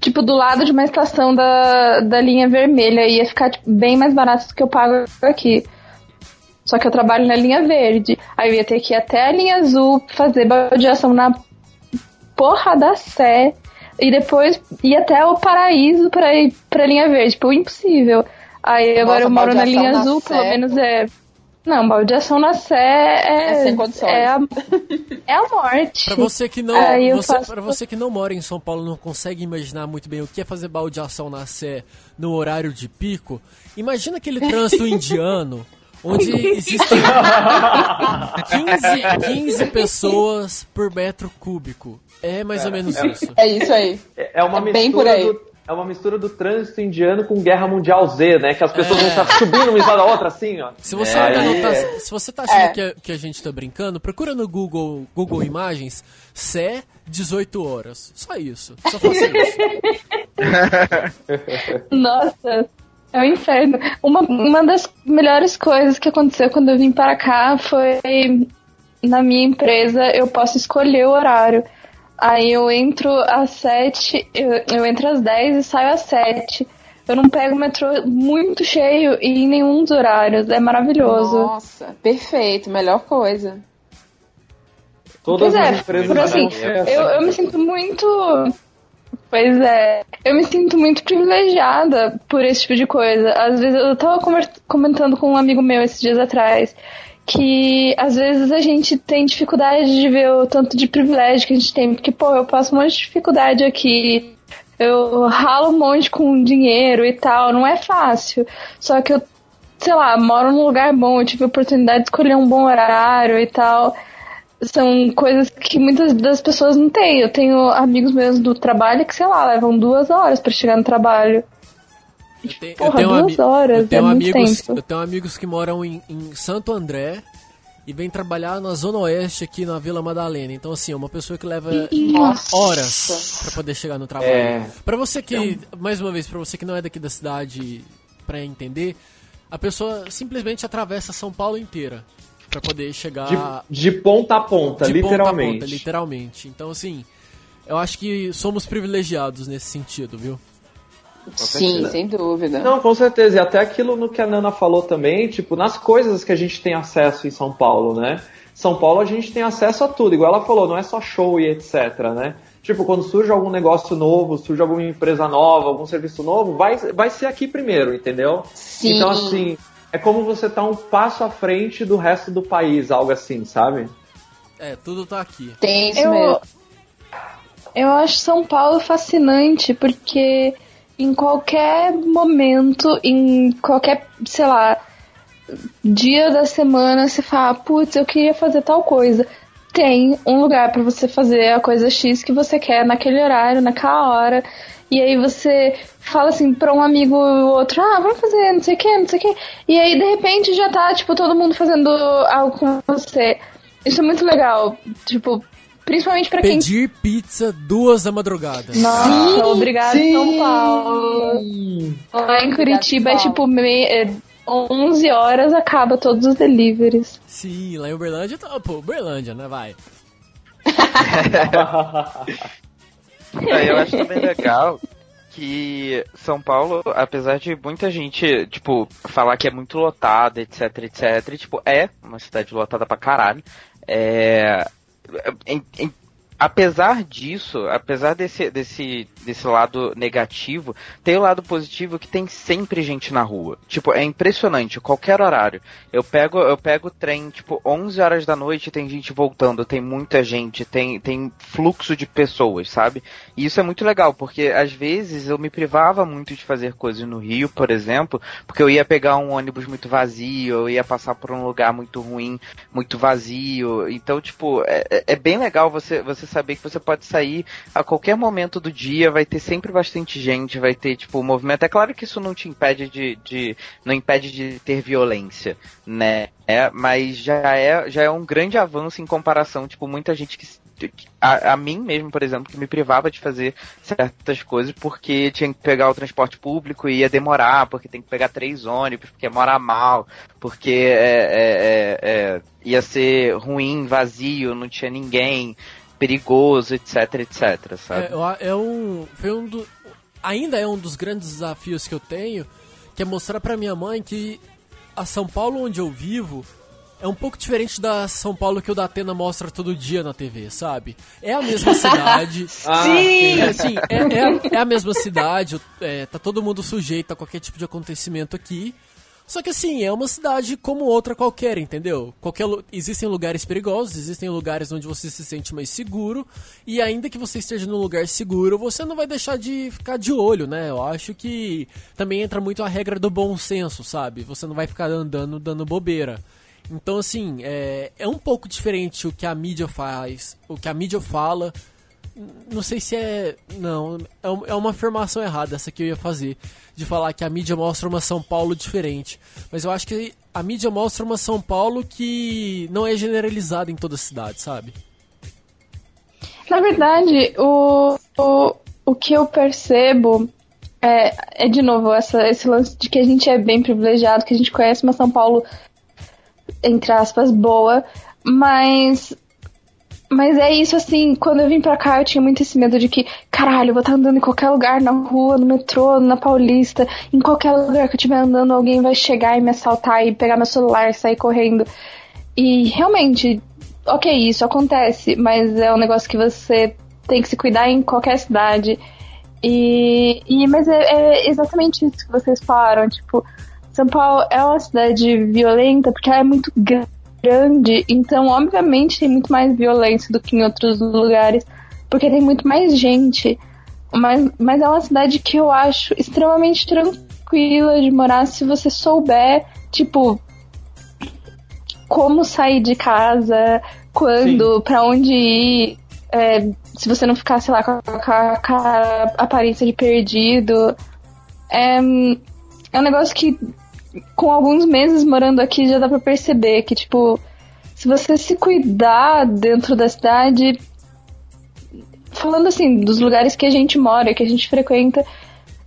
[SPEAKER 3] tipo do lado de uma estação da, da linha vermelha. Ia ficar tipo, bem mais barato do que eu pago aqui. Só que eu trabalho na linha verde. Aí eu ia ter que ir até a linha azul fazer baldeação na porra da Sé. E depois ir até o paraíso pra ir pra linha verde. Tipo, impossível. Aí agora
[SPEAKER 6] Nossa,
[SPEAKER 3] eu moro na linha
[SPEAKER 6] na
[SPEAKER 3] azul,
[SPEAKER 6] Sé.
[SPEAKER 3] pelo menos é. Não, baldeação na Sé é.
[SPEAKER 6] É sem condições.
[SPEAKER 3] É a, é a morte.
[SPEAKER 1] Pra você que não,
[SPEAKER 3] eu
[SPEAKER 1] você,
[SPEAKER 3] faço-
[SPEAKER 1] pra você que não mora em São Paulo, não consegue imaginar muito bem o que é fazer baldeação na Sé no horário de pico. Imagina aquele trânsito [laughs] indiano onde existem 15, 15 pessoas por metro cúbico. É mais ou menos isso.
[SPEAKER 6] É isso aí.
[SPEAKER 4] É é uma
[SPEAKER 6] É bem por
[SPEAKER 4] mistura
[SPEAKER 6] aí.
[SPEAKER 4] do, é uma mistura do trânsito indiano com Guerra Mundial Z, né? Que as pessoas
[SPEAKER 1] É.
[SPEAKER 4] vão estar subindo uma em cima da outra, assim, ó.
[SPEAKER 1] Se você
[SPEAKER 4] É,
[SPEAKER 1] tá,
[SPEAKER 4] é.
[SPEAKER 1] se você tá achando
[SPEAKER 6] É.
[SPEAKER 1] que, a, que a gente tá brincando, procura no Google, Google Imagens Sé 18 horas. Só isso. Só faça isso. [laughs]
[SPEAKER 3] Nossa, é um inferno. Uma, uma das melhores coisas que aconteceu quando eu vim para cá foi na minha empresa eu posso escolher o horário. Aí eu entro às 7, eu, eu entro às 10 e saio às 7. Eu não pego o metrô muito cheio e em nenhum dos horários. É maravilhoso.
[SPEAKER 6] Nossa, perfeito. Melhor coisa.
[SPEAKER 4] Todas
[SPEAKER 3] Pois é,
[SPEAKER 4] as empresas
[SPEAKER 3] por assim,
[SPEAKER 4] vão ser assim.
[SPEAKER 3] eu, eu me sinto muito. Pois é, eu me sinto muito privilegiada por esse tipo de coisa. Às vezes eu tava comentando com um amigo meu esses dias atrás que às vezes a gente tem dificuldade de ver o tanto de privilégio que a gente tem, porque pô, eu passo um monte de dificuldade aqui. Eu ralo um monte com dinheiro e tal, não é fácil. Só que eu, sei lá, moro num lugar bom, eu tive a oportunidade de escolher um bom horário e tal são coisas que muitas das pessoas não têm. Eu tenho amigos meus do trabalho que, sei lá, levam duas horas pra chegar no trabalho.
[SPEAKER 1] Eu tenho,
[SPEAKER 3] Porra,
[SPEAKER 1] eu tenho,
[SPEAKER 3] duas horas,
[SPEAKER 1] eu tenho
[SPEAKER 3] é
[SPEAKER 1] amigos,
[SPEAKER 3] tempo.
[SPEAKER 1] eu tenho amigos que moram em, em Santo André e vêm trabalhar na zona oeste aqui na Vila Madalena. Então assim, é uma pessoa que leva
[SPEAKER 6] Nossa.
[SPEAKER 1] horas pra poder chegar no trabalho.
[SPEAKER 4] É.
[SPEAKER 1] Pra você que, mais uma vez, pra você que não é daqui da cidade pra entender, a pessoa simplesmente atravessa São Paulo inteira pra poder chegar
[SPEAKER 4] De, de ponta a ponta,
[SPEAKER 1] de ponta a
[SPEAKER 4] literalmente.
[SPEAKER 1] ponta, literalmente. Então assim, eu acho que somos privilegiados nesse sentido, viu?
[SPEAKER 6] Sim, sem dúvida.
[SPEAKER 4] Não, com certeza. E até aquilo no que a Nana falou também, tipo, nas coisas que a gente tem acesso em São Paulo, né? São Paulo a gente tem acesso a tudo, igual ela falou, não é só show e etc, né? Tipo, quando surge algum negócio novo, surge alguma empresa nova, algum serviço novo, vai, vai ser aqui primeiro, entendeu?
[SPEAKER 6] Sim.
[SPEAKER 4] Então, assim, é como você tá um passo à frente do resto do país, algo assim, sabe?
[SPEAKER 1] É, tudo tá aqui.
[SPEAKER 6] Tem isso
[SPEAKER 3] Eu,
[SPEAKER 6] mesmo.
[SPEAKER 3] eu acho São Paulo fascinante porque em qualquer momento, em qualquer, sei lá, dia da semana, você fala, putz, eu queria fazer tal coisa. Tem um lugar pra você fazer a coisa X que você quer naquele horário, naquela hora. E aí você fala assim pra um amigo ou outro, ah, vamos fazer não sei o que, não sei o que. E aí de repente já tá, tipo, todo mundo fazendo algo com você. Isso é muito legal. Tipo, principalmente pra quem
[SPEAKER 1] Pedir pizza duas da madrugada.
[SPEAKER 3] nossa, obrigado
[SPEAKER 4] sim.
[SPEAKER 3] São Paulo. Lá em Curitiba é
[SPEAKER 6] São
[SPEAKER 3] tipo me... é 11 horas acaba todos os deliveries.
[SPEAKER 1] Sim, lá em Uberlândia, tá, pô, Uberlândia, né, vai. [laughs]
[SPEAKER 5] Eu acho também legal que São Paulo, apesar de muita gente, tipo, falar que é muito lotada, etc, etc, tipo, é uma cidade lotada pra caralho. É. em- em- apesar disso, apesar desse, desse, desse lado negativo, tem o lado positivo que tem sempre gente na rua. Tipo, é impressionante, qualquer horário. Eu pego, eu pego trem, tipo, 11 horas da noite tem gente voltando, tem muita gente, tem, tem fluxo de pessoas, sabe? E isso é muito legal, porque às vezes eu me privava muito de fazer coisas no Rio, por exemplo, porque eu ia pegar um ônibus muito vazio, eu ia passar por um lugar muito ruim, muito vazio. Então, tipo, é, é- é bem legal você, você saber que você pode sair a qualquer momento do dia, vai ter sempre bastante gente, vai ter, tipo, movimento. É claro que isso não te impede de. de não impede de ter violência, né? É, mas já é, já é um grande avanço em comparação, tipo, muita gente que a, a, mim mesmo, por exemplo, que me privava de fazer certas coisas porque tinha que pegar o transporte público e ia demorar, porque tem que pegar três ônibus, porque ia morar mal, porque é, é, é, é ia ser ruim, vazio, não tinha ninguém, perigoso, etc, etc, sabe?
[SPEAKER 1] É, é um, foi um do, ainda é um dos grandes desafios que eu tenho, que é mostrar para minha mãe que a São Paulo onde eu vivo é um pouco diferente da São Paulo que o Datena mostra todo dia na TV, sabe? É a mesma [laughs] cidade.
[SPEAKER 4] Ah,
[SPEAKER 6] Sim!
[SPEAKER 1] É, assim, é, é, a- é a mesma cidade, é, tá todo mundo sujeito a qualquer tipo de acontecimento aqui. Só que assim, é uma cidade como outra qualquer, entendeu? Qualquer, existem lugares perigosos, existem lugares onde você se sente mais seguro, e ainda que você esteja num lugar seguro, você não vai deixar de ficar de olho, né? Eu acho que também entra muito a regra do bom senso, sabe? Você não vai ficar andando dando bobeira. Então, assim, é, é um pouco diferente o que a mídia faz, o que a mídia fala. Não sei se é. Não, é é uma afirmação errada essa que eu ia fazer. De falar que a mídia mostra uma São Paulo diferente. Mas eu acho que a mídia mostra uma São Paulo que não é generalizada em toda a cidade, sabe?
[SPEAKER 3] Na verdade, o, o, o que eu percebo é, é de novo, essa, esse lance de que a gente é bem privilegiado, que a gente conhece uma São Paulo, entre aspas, boa, mas. Mas é isso, assim, quando eu vim pra cá eu tinha muito esse medo de que, caralho, eu vou estar andando em qualquer lugar, na rua, no metrô, na Paulista, em qualquer lugar que eu estiver andando, alguém vai chegar e me assaltar e pegar meu celular e sair correndo. E realmente, ok, isso acontece, mas é um negócio que você tem que se cuidar em qualquer cidade. E, e mas é, é exatamente isso que vocês falaram, tipo, São Paulo é uma cidade violenta porque ela é muito gra- grande, então obviamente tem muito mais violência do que em outros lugares, porque tem muito mais gente. Mas, mas é uma cidade que eu acho extremamente tranquila de morar se você souber, tipo, como sair de casa, quando, pra onde ir, é, se você não ficar, sei lá, com a, com a- com a aparência de perdido. É, é um negócio que, com alguns meses morando aqui, já dá pra perceber que, tipo, se você se cuidar dentro da cidade, falando assim, dos lugares que a gente mora, que a gente frequenta,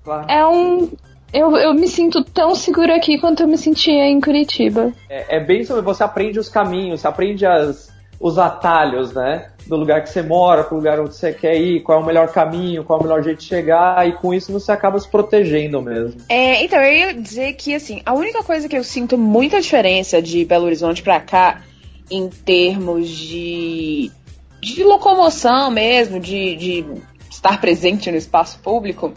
[SPEAKER 4] Claro.
[SPEAKER 3] é um. Eu, eu me sinto tão segura aqui quanto eu me sentia em Curitiba.
[SPEAKER 4] É, é bem sobre você aprende os caminhos, você aprende as, os atalhos, né? Do lugar que você mora, pro lugar onde você quer ir, qual é o melhor caminho, qual é o melhor jeito de chegar, e com isso você acaba se protegendo mesmo.
[SPEAKER 6] É, então, eu ia dizer que, assim, a única coisa que eu sinto muita diferença de Belo Horizonte pra cá, em termos de, de locomoção mesmo, de, de estar presente no espaço público,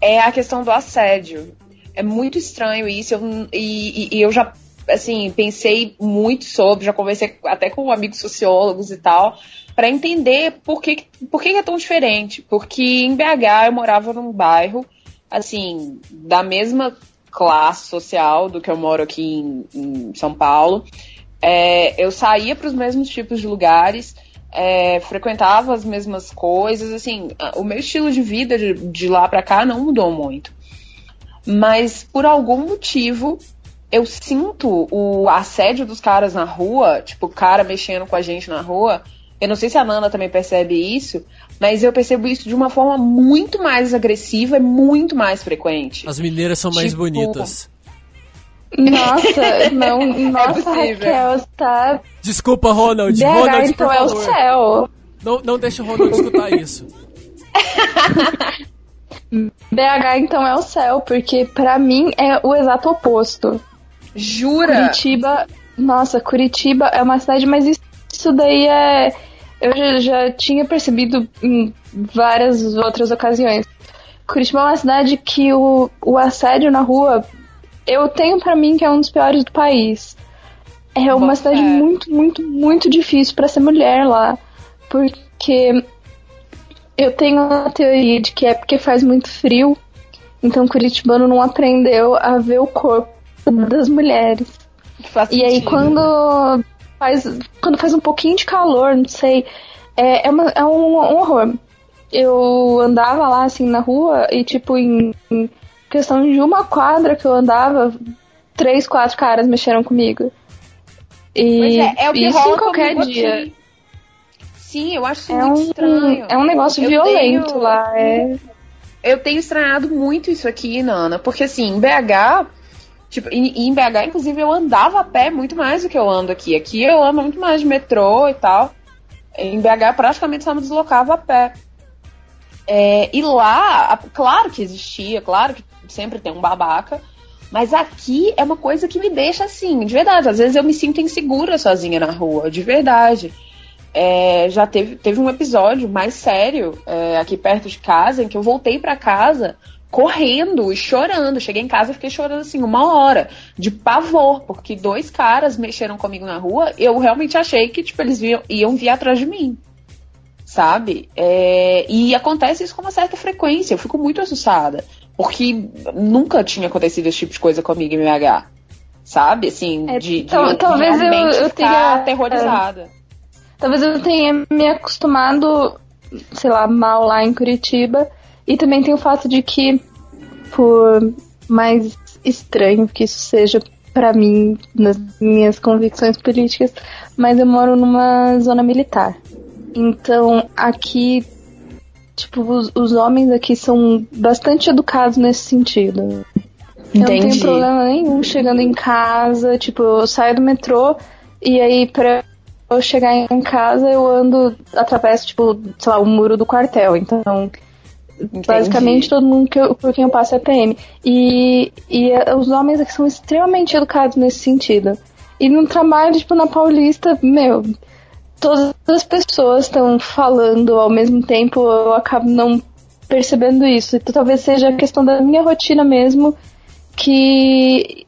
[SPEAKER 6] é a questão do assédio. É muito estranho isso, eu, e- e eu já, assim, pensei muito sobre, já conversei até com amigos sociólogos e tal, para entender por que, por que é tão diferente. Porque em BH eu morava num bairro, assim, da mesma classe social do que eu moro aqui em, em São Paulo. É, eu saía para os mesmos tipos de lugares, é, frequentava as mesmas coisas, assim, o meu estilo de vida de, de lá para cá não mudou muito. Mas por algum motivo eu sinto o assédio dos caras na rua, tipo, o cara mexendo com a gente na rua. Eu não sei se a Nana também percebe isso, mas eu percebo isso de uma forma muito mais agressiva e muito mais frequente.
[SPEAKER 1] As mineiras são mais
[SPEAKER 6] Tipo-
[SPEAKER 1] bonitas.
[SPEAKER 3] Nossa, [laughs] não, nossa,
[SPEAKER 6] possível.
[SPEAKER 3] Raquel, está.
[SPEAKER 1] Desculpa, Ronald.
[SPEAKER 3] BH,
[SPEAKER 1] Ronald,
[SPEAKER 3] então
[SPEAKER 1] por
[SPEAKER 3] é o céu.
[SPEAKER 1] Não, não deixa o Ronald escutar isso. [laughs]
[SPEAKER 3] BH, então é o céu, porque pra mim é o exato oposto.
[SPEAKER 6] Jura?
[SPEAKER 3] Curitiba, nossa, Curitiba é uma cidade, mas isso, daí é. Eu já, já tinha percebido em várias outras ocasiões. Curitiba é uma cidade que o, o assédio na rua, eu tenho pra mim que é um dos piores do país. É uma cidade
[SPEAKER 6] fé.
[SPEAKER 3] muito, muito, muito difícil pra ser mulher lá. Porque eu tenho a teoria de que é porque faz muito frio, então o curitibano não aprendeu a ver o corpo das mulheres. E aí quando faz, quando faz um pouquinho de calor, não sei, É, é, uma- é um, um horror. Eu andava lá, assim, na rua e, tipo, em, em questão de uma quadra que eu andava, três, quatro caras mexeram comigo. E
[SPEAKER 6] Pois é, é o que
[SPEAKER 3] isso
[SPEAKER 6] rola
[SPEAKER 3] em qualquer dia.
[SPEAKER 6] aqui. Sim, eu acho isso
[SPEAKER 3] É
[SPEAKER 6] muito
[SPEAKER 3] um,
[SPEAKER 6] estranho.
[SPEAKER 3] é um negócio
[SPEAKER 6] Eu
[SPEAKER 3] violento
[SPEAKER 6] tenho-
[SPEAKER 3] lá. É,
[SPEAKER 6] Eu tenho estranhado muito isso aqui, Nana, porque assim, em BH, tipo, em, BH, inclusive, eu andava a pé muito mais do que eu ando aqui. Aqui eu ando muito mais de metrô e tal. Em BH, praticamente só me deslocava a pé. É, e lá, a- claro que existia, claro que sempre tem um babaca, mas aqui é uma coisa que me deixa assim, de verdade. Às vezes eu me sinto insegura sozinha na rua, de verdade. É, já teve, teve um episódio mais sério é, aqui perto de casa em que eu voltei pra casa correndo e chorando. Cheguei em casa e fiquei chorando assim uma hora de pavor, porque dois caras mexeram comigo na rua. Eu realmente achei que tipo eles iam, iam vir atrás de mim, sabe? É, e acontece isso com uma certa frequência. Eu fico muito assustada, porque nunca tinha acontecido esse tipo de coisa comigo em BH. Sabe, assim,
[SPEAKER 3] É,
[SPEAKER 6] de, de eu
[SPEAKER 3] talvez eu- eu
[SPEAKER 6] ficar
[SPEAKER 3] tenha-
[SPEAKER 6] aterrorizada.
[SPEAKER 3] Talvez eu tenha me acostumado, sei lá, mal lá em Curitiba. E também tem o fato de que, por mais estranho que isso seja pra mim, nas minhas convicções políticas, mas eu moro numa zona militar. Então, aqui, tipo, os, os homens aqui são bastante educados nesse sentido. Eu não
[SPEAKER 6] Entendi.
[SPEAKER 3] tenho problema nenhum chegando em casa, tipo, eu saio do metrô e aí pra eu chegar em casa eu ando através, tipo, sei lá, o muro do quartel. Então, basicamente todo mundo que eu- por quem eu passo é PM. E, e eh, os homens aqui são extremamente educados nesse sentido. E no trabalho, tipo, na Paulista, meu, todas as pessoas estão falando ao mesmo tempo, eu acabo não percebendo isso. Então talvez seja a questão da minha rotina mesmo que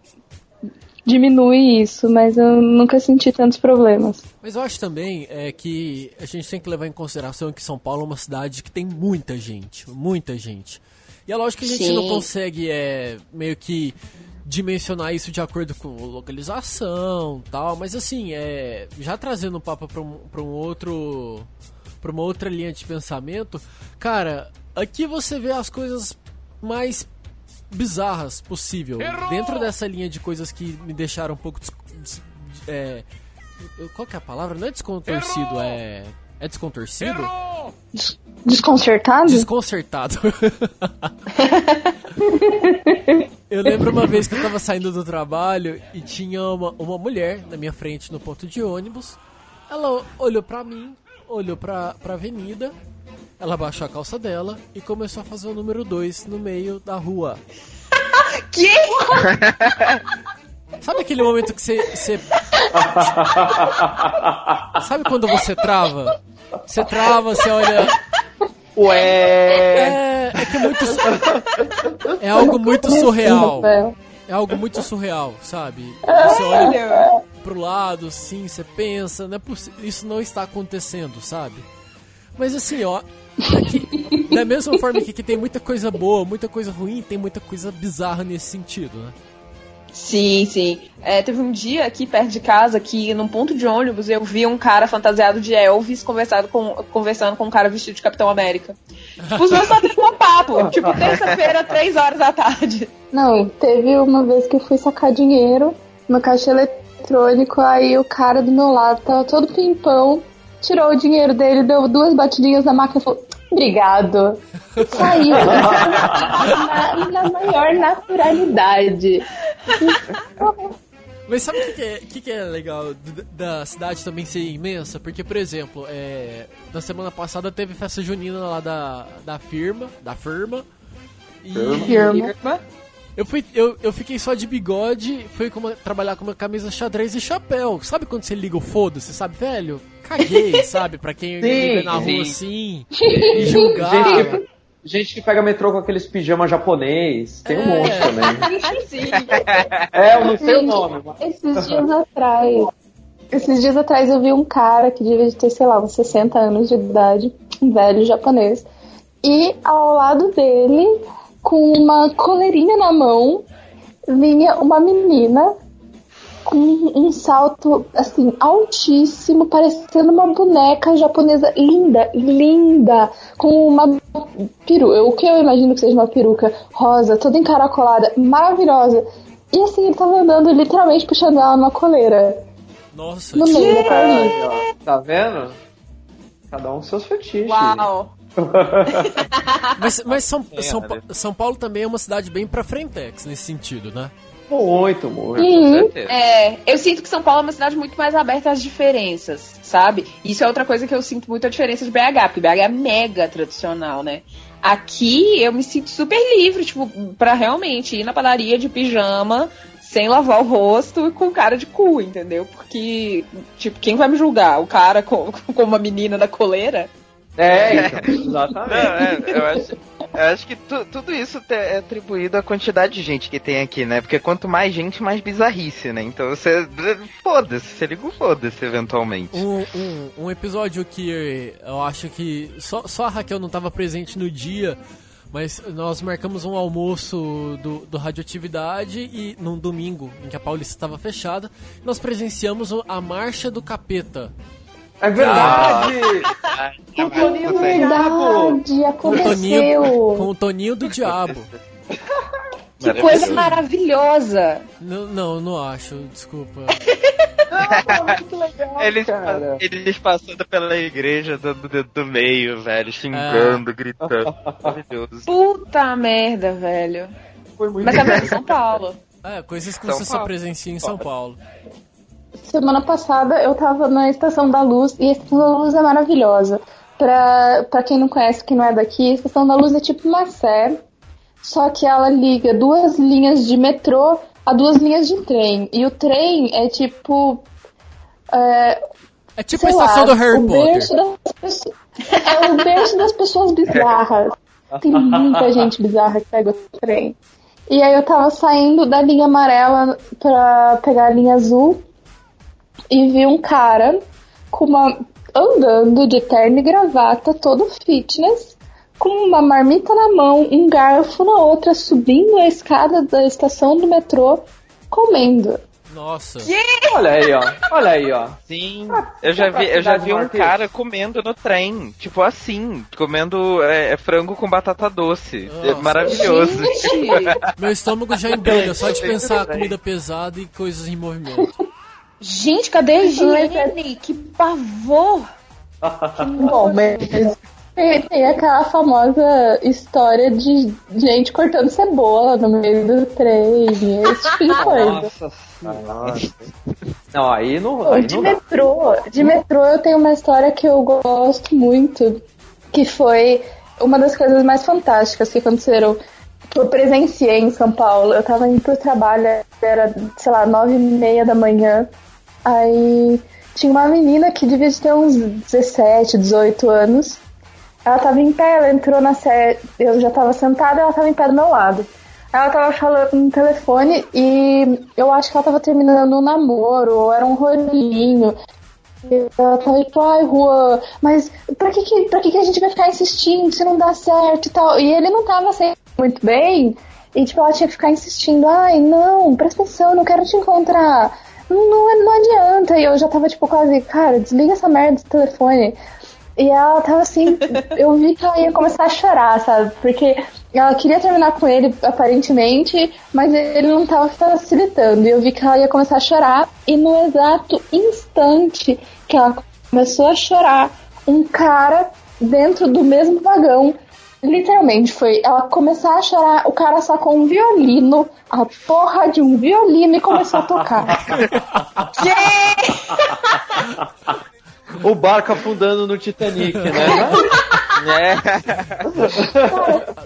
[SPEAKER 3] diminui isso, mas eu nunca senti tantos problemas.
[SPEAKER 1] Mas eu acho também é, que a gente tem que levar em consideração que São Paulo é uma cidade que tem muita gente, muita gente. E é lógico que a gente
[SPEAKER 6] Sim.
[SPEAKER 1] não consegue é, meio que dimensionar isso de acordo com localização tal, mas assim, é, já trazendo o papo para um, pra um outro para uma outra linha de pensamento, cara, aqui você vê as coisas mais bizarras possível. Dentro dessa linha de coisas que me deixaram um pouco des- des- é, qual que é a palavra? Não é descontorcido, é é descontorcido?
[SPEAKER 3] Desconcertado?
[SPEAKER 1] Desconcertado. [laughs] eu lembro uma vez que eu tava saindo do trabalho e tinha uma, uma mulher na minha frente no ponto de ônibus. Ela olhou pra mim, olhou pra, pra avenida, ela baixou a calça dela e começou a fazer o número 2 no meio da rua. [laughs]
[SPEAKER 6] Que?
[SPEAKER 1] Sabe aquele momento que você. você- Sabe quando você trava? Você trava, você olha.
[SPEAKER 4] Ué!
[SPEAKER 1] É, é que é muito. É algo muito surreal. É algo muito surreal, sabe? Você olha pro lado, sim, você pensa, não é possi- isso não está acontecendo, sabe? Mas assim, ó, aqui, da mesma forma que aqui tem muita coisa boa, muita coisa ruim, tem muita coisa bizarra nesse sentido, né?
[SPEAKER 6] Sim, sim. É, teve um dia aqui perto de casa que, num ponto de ônibus, eu vi um cara fantasiado de Elvis conversado com, conversando com um cara vestido de Capitão América. Tipo, os dois batendo um papo. [laughs] Tipo, terça-feira, três horas da tarde.
[SPEAKER 3] Não, teve uma vez que eu fui sacar dinheiro no caixa eletrônico, aí o cara do meu lado tava todo pimpão, tirou o dinheiro dele, deu duas batidinhas na máquina e falou. Obrigado. Saiu. [laughs] na, na maior naturalidade. [laughs]
[SPEAKER 1] Mas sabe o que, que é, que que é legal da cidade também ser imensa? Porque, por exemplo, é, na semana passada teve festa junina lá da, da firma, da firma. E
[SPEAKER 3] Firma.
[SPEAKER 1] eu, fui, eu, eu fiquei só de bigode, fui com uma- trabalhar com uma camisa xadrez e chapéu. Sabe quando você liga o foda-se, sabe, velho? Caguei, [laughs] sabe? Pra quem
[SPEAKER 4] Sim,
[SPEAKER 1] vive na
[SPEAKER 5] sim.
[SPEAKER 1] rua assim e julgar.
[SPEAKER 4] Gente que, gente que pega metrô com aqueles pijama japonês. Tem um
[SPEAKER 1] É.
[SPEAKER 4] monte também. [laughs]
[SPEAKER 6] Sim.
[SPEAKER 4] É, eu não sei o
[SPEAKER 3] Gente,
[SPEAKER 4] nome. mas-
[SPEAKER 3] Esses dias atrás. Esses dias atrás eu vi um cara que devia ter, sei lá, uns 60 anos de idade, um velho japonês. E ao lado dele, com uma coleirinha na mão, vinha uma menina com um salto assim altíssimo, parecendo uma boneca japonesa linda, linda, com uma peruca, o que eu imagino que seja uma peruca rosa, toda encaracolada, maravilhosa. E assim, ele tava andando literalmente puxando ela numa coleira,
[SPEAKER 1] Nossa,
[SPEAKER 3] no meio da.
[SPEAKER 4] Tá vendo? Cada um com seus fetiches.
[SPEAKER 6] Uau! [laughs]
[SPEAKER 1] mas, mas São,
[SPEAKER 5] É,
[SPEAKER 1] São? Pa- São Paulo também é uma cidade bem pra frentex nesse sentido, né?
[SPEAKER 4] Muito, muito.
[SPEAKER 6] Uhum.
[SPEAKER 5] Com certeza.
[SPEAKER 6] É, eu sinto que São Paulo é uma cidade muito mais aberta às diferenças, sabe? Isso é outra coisa que eu sinto muito a diferença de BH, porque BH é mega tradicional, né? Aqui eu me sinto super livre, tipo, pra realmente ir na padaria de pijama, sem lavar o rosto e com cara de cu, entendeu? Porque, tipo, quem vai me julgar? O cara com, [laughs] com uma menina da coleira?
[SPEAKER 4] É, então,
[SPEAKER 5] Não,
[SPEAKER 4] exatamente.
[SPEAKER 5] é, eu acho, eu acho que tu- tudo isso é atribuído à quantidade de gente que tem aqui, né? Porque quanto mais gente, mais bizarrice, né? Então você. Foda-se, você liga o foda-se eventualmente.
[SPEAKER 1] Um, um, um episódio que eu acho que só, só a Raquel não estava presente no dia, mas nós marcamos um almoço do, do Radioatividade e num domingo em que a Paulista estava fechada, nós presenciamos a Marcha do Capeta.
[SPEAKER 4] É verdade!
[SPEAKER 5] Ah,
[SPEAKER 4] Toninho do
[SPEAKER 3] Verdade,
[SPEAKER 1] Com o Toninho,
[SPEAKER 3] aconteceu.
[SPEAKER 1] com o Toninho do Diabo. [laughs]
[SPEAKER 6] Que coisa maravilhosa!
[SPEAKER 1] Não, não, não acho, desculpa. [laughs]
[SPEAKER 4] que legal,
[SPEAKER 5] Eles, eles passando pela igreja, dando o dedo do meio, velho, xingando, gritando. Maravilhoso.
[SPEAKER 6] Puta merda, velho.
[SPEAKER 4] Foi muito
[SPEAKER 6] Mas é em São Paulo.
[SPEAKER 1] É, coisas que
[SPEAKER 5] São
[SPEAKER 1] você só
[SPEAKER 5] Paulo.
[SPEAKER 1] presencia em São Paulo.
[SPEAKER 3] Semana passada eu tava na Estação da Luz e a Estação da Luz é maravilhosa. Pra, pra quem não conhece, quem não é daqui, a Estação da Luz é tipo uma sé, só que ela liga duas linhas de metrô a duas linhas de trem. E o trem é tipo. É,
[SPEAKER 1] É tipo a estação
[SPEAKER 3] lá,
[SPEAKER 1] do Harry
[SPEAKER 3] o
[SPEAKER 1] Potter.
[SPEAKER 3] berço das. É o berço das pessoas bizarras. Tem muita gente bizarra que pega o trem. E aí eu tava saindo da linha amarela pra pegar a linha azul e vi um cara com uma andando de terno e gravata, todo fitness, com uma marmita na mão, um garfo na outra, subindo a escada da estação do metrô, comendo.
[SPEAKER 1] Nossa.
[SPEAKER 4] Olha aí, ó. Olha aí, ó.
[SPEAKER 5] Sim, eu já vi, eu já vi um cara comendo no trem, tipo assim, comendo é, é, frango com batata doce. É maravilhoso.
[SPEAKER 6] Gente, [laughs]
[SPEAKER 1] Meu estômago já embrulha só de pensar comida pesada e coisas em movimento.
[SPEAKER 6] Gente, cadê a higiene? Que pavor! [laughs]
[SPEAKER 3] Bom, mas tem, tem aquela famosa história de gente cortando cebola no meio do trem, esse tipo de [laughs] coisa.
[SPEAKER 4] Nossa senhora. Não, aí não, aí
[SPEAKER 3] de
[SPEAKER 4] não dá.
[SPEAKER 3] metrô, de metrô eu tenho uma história que eu gosto muito, que foi uma das coisas mais fantásticas que aconteceram. que Eu presenciei em São Paulo. Eu tava indo pro trabalho, era, sei lá, nove e meia da manhã. Aí tinha uma menina que devia ter uns 17, 18 anos. Ela tava em pé, ela entrou na série. Eu já tava sentada, ela tava em pé do meu lado. Ela tava falando no telefone e eu acho que ela tava terminando um namoro, ou era um rolinho. Ela tava tipo, ai, Rua, mas pra que, que, pra que, que a gente vai ficar insistindo se não dá certo e tal? E ele não tava sendo muito bem, e tipo, ela tinha que ficar insistindo, ai, não, presta atenção, eu não quero te encontrar. Não, não, não adianta. E eu já tava tipo quase, cara, desliga essa merda desse telefone. E ela tava assim, [laughs] eu vi que ela ia começar a chorar, sabe? Porque ela queria terminar com ele, aparentemente, mas ele não tava facilitando. E eu vi que ela ia começar a chorar, e no exato instante que ela começou a chorar, um cara dentro do mesmo vagão, literalmente foi ela começar a chorar, o cara sacou um violino, a porra de um violino e começou a tocar. [laughs]
[SPEAKER 4] O barco afundando no Titanic, né? [laughs]
[SPEAKER 5] É.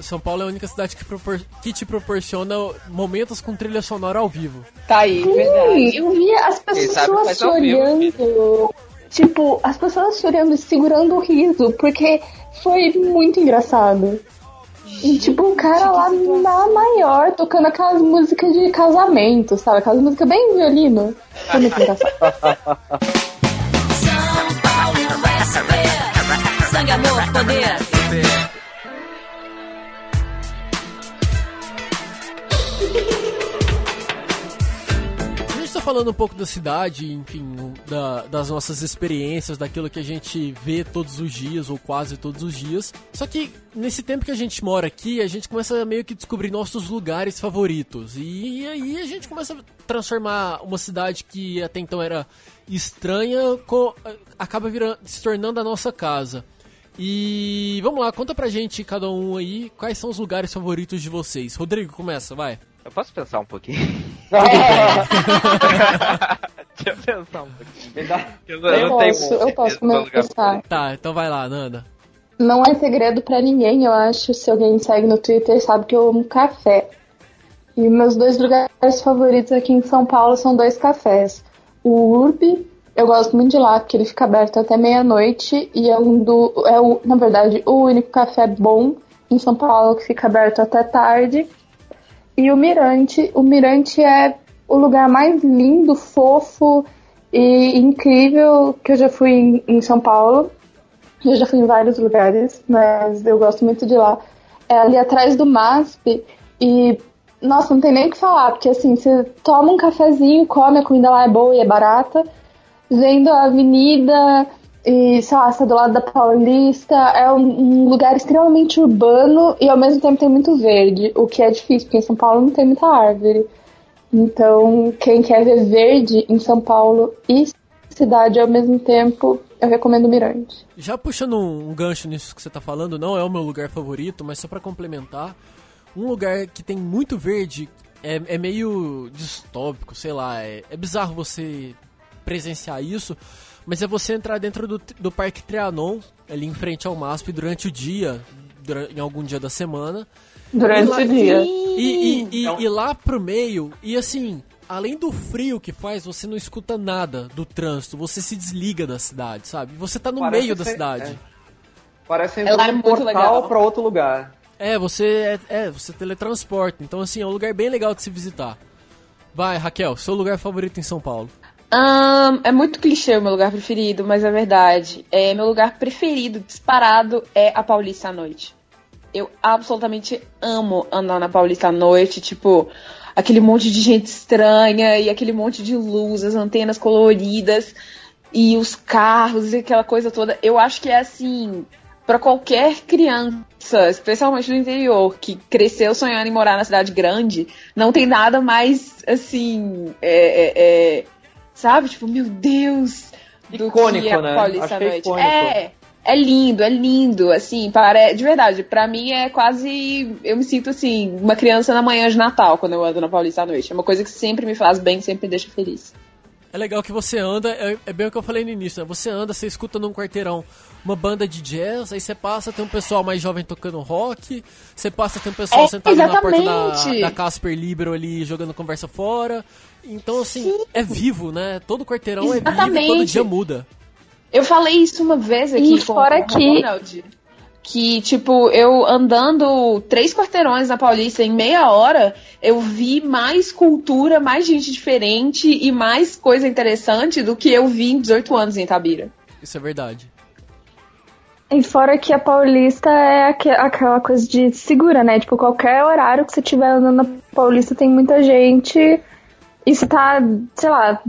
[SPEAKER 1] São Paulo é a única cidade que, propor- que te proporciona momentos com trilha sonora ao vivo.
[SPEAKER 6] Tá aí,
[SPEAKER 3] Sim,
[SPEAKER 6] verdade.
[SPEAKER 3] eu via as pessoas
[SPEAKER 5] ao vivo,
[SPEAKER 3] chorando. Tipo, as pessoas chorando e segurando o riso, porque foi muito engraçado. E tipo, um cara lá na maior tocando aquelas músicas de casamento, sabe? Aquelas músicas bem violino. Foi muito engraçado. [laughs]
[SPEAKER 7] São Paulo, SP. Sangue, amor, poder.
[SPEAKER 1] Tá falando um pouco da cidade, enfim, da- das nossas experiências, daquilo que a gente vê todos os dias, ou quase todos os dias. Só que nesse tempo que a gente mora aqui, a gente começa a meio que descobrir nossos lugares favoritos. E aí a gente começa a transformar uma cidade que até então era estranha, co- acaba virando, se tornando a nossa casa. E vamos lá, conta pra gente, cada um aí, quais são os lugares favoritos de vocês. Rodrigo, começa, vai.
[SPEAKER 5] Eu posso pensar um pouquinho? [laughs] [laughs] Deixa eu pensar um pouquinho. Eu,
[SPEAKER 3] Eu posso, eu posso começar.
[SPEAKER 1] Tá, então vai lá, Nanda.
[SPEAKER 3] Não é segredo pra ninguém, eu acho. Se alguém me segue no Twitter, sabe que eu amo café. E meus dois lugares favoritos aqui em São Paulo são dois cafés. O Urbi, eu gosto muito de lá, porque ele fica aberto até meia-noite e é um do. É o, na verdade, o único café bom em São Paulo que fica aberto até tarde. E o Mirante, o Mirante é o lugar mais lindo, fofo e incrível que eu já fui em, em São Paulo. Eu já fui em vários lugares, mas eu gosto muito de lá. É ali atrás do MASP e, nossa, não tem nem o que falar, porque assim, você toma um cafezinho, come, a comida lá é boa e é barata, vendo a avenida e, sei lá, você tá do lado da Paulista, é um, um lugar extremamente urbano e ao mesmo tempo tem muito verde, o que é difícil, porque em São Paulo não tem muita árvore. Então, quem quer ver verde em São Paulo e cidade ao mesmo tempo, eu recomendo o Mirante.
[SPEAKER 1] Já puxando um, gancho nisso que você tá falando, não é o meu lugar favorito, mas só pra complementar, um lugar que tem muito verde é, é meio distópico, sei lá, é, é bizarro você presenciar isso, mas é você entrar dentro do, do Parque Trianon, ali em frente ao MASP, durante o dia, dura- em algum dia da semana,
[SPEAKER 3] Durante
[SPEAKER 1] E lá-
[SPEAKER 3] o dia.
[SPEAKER 1] e, e, e,
[SPEAKER 4] Então-
[SPEAKER 1] e lá pro meio, e assim, além do frio que faz, você não escuta nada do trânsito, você se desliga da cidade, sabe? Você tá no
[SPEAKER 4] Parece
[SPEAKER 1] meio da
[SPEAKER 4] ser-
[SPEAKER 1] cidade.
[SPEAKER 4] Parece
[SPEAKER 6] Ela
[SPEAKER 4] entrar
[SPEAKER 6] é
[SPEAKER 4] um
[SPEAKER 6] muito
[SPEAKER 4] portal
[SPEAKER 6] legal.
[SPEAKER 4] pra outro lugar.
[SPEAKER 1] É, você é, é, você teletransporta. Então, assim, é um lugar bem legal de se visitar. Vai, Raquel, seu lugar favorito em São Paulo.
[SPEAKER 6] Ahn, é muito clichê o meu lugar preferido, mas é verdade. É, meu lugar preferido, disparado, é a Paulista à noite. Eu absolutamente amo andar na Paulista à noite, tipo, aquele monte de gente estranha e aquele monte de luz, as antenas coloridas e os carros e aquela coisa toda. Eu acho que é assim, pra qualquer criança, especialmente do interior, que cresceu sonhando em morar na cidade grande, não tem nada mais assim, é, é, é, sabe? Tipo, meu Deus, do
[SPEAKER 4] Icônico,
[SPEAKER 6] que a
[SPEAKER 4] né? Acho que é
[SPEAKER 6] noite.
[SPEAKER 4] icônico.
[SPEAKER 6] É, é lindo, é lindo, assim, para, de verdade, pra mim é quase, eu me sinto assim, uma criança na manhã de Natal quando eu ando na Paulista à noite. É uma coisa que sempre me faz bem, sempre me deixa feliz.
[SPEAKER 1] É legal que você anda, é, é bem o que eu falei no início, né? Você anda, você escuta num quarteirão uma banda de jazz, aí você passa, tem um pessoal mais jovem tocando rock, você passa, tem um pessoal
[SPEAKER 6] É,
[SPEAKER 1] sentado na porta da,
[SPEAKER 6] exatamente.
[SPEAKER 1] da Casper Libero ali jogando conversa fora. Então, assim, é vivo, né? Todo quarteirão é vivo todo
[SPEAKER 6] Exatamente.
[SPEAKER 1] dia muda.
[SPEAKER 6] Eu falei isso uma vez aqui
[SPEAKER 3] E
[SPEAKER 6] com
[SPEAKER 3] fora
[SPEAKER 6] com
[SPEAKER 3] que-
[SPEAKER 6] Ronald, que, tipo, eu andando três quarteirões na Paulista em meia hora, eu vi mais cultura, mais gente diferente e mais coisa interessante do que eu vi em 18 anos em Itabira.
[SPEAKER 1] Isso é verdade.
[SPEAKER 3] E fora que a Paulista é aque- aquela coisa de segura, né? Tipo, qualquer horário que você estiver andando na Paulista tem muita gente você tá, sei lá,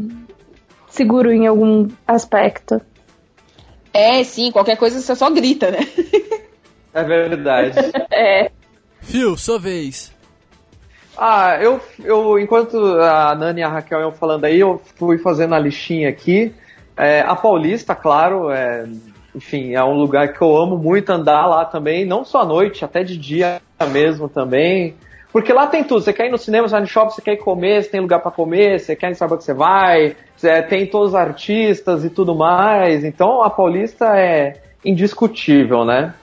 [SPEAKER 3] seguro em algum aspecto.
[SPEAKER 6] É, sim, qualquer coisa você só grita, né? [laughs]
[SPEAKER 4] É verdade. [laughs]
[SPEAKER 3] É.
[SPEAKER 1] Phil, sua vez.
[SPEAKER 4] Ah, eu, eu enquanto a Nani e a Raquel iam falando aí, eu fui fazendo a listinha aqui. É, a Paulista, claro, é, enfim, é um lugar que eu amo muito andar lá também, não só à noite, até de dia mesmo também. Porque lá tem tudo, você quer ir no cinema, você vai no shopping, você quer ir comer, você tem lugar pra comer, você quer ir no Starbucks, você vai, você tem todos os artistas e tudo mais. Então a Paulista é indiscutível, né?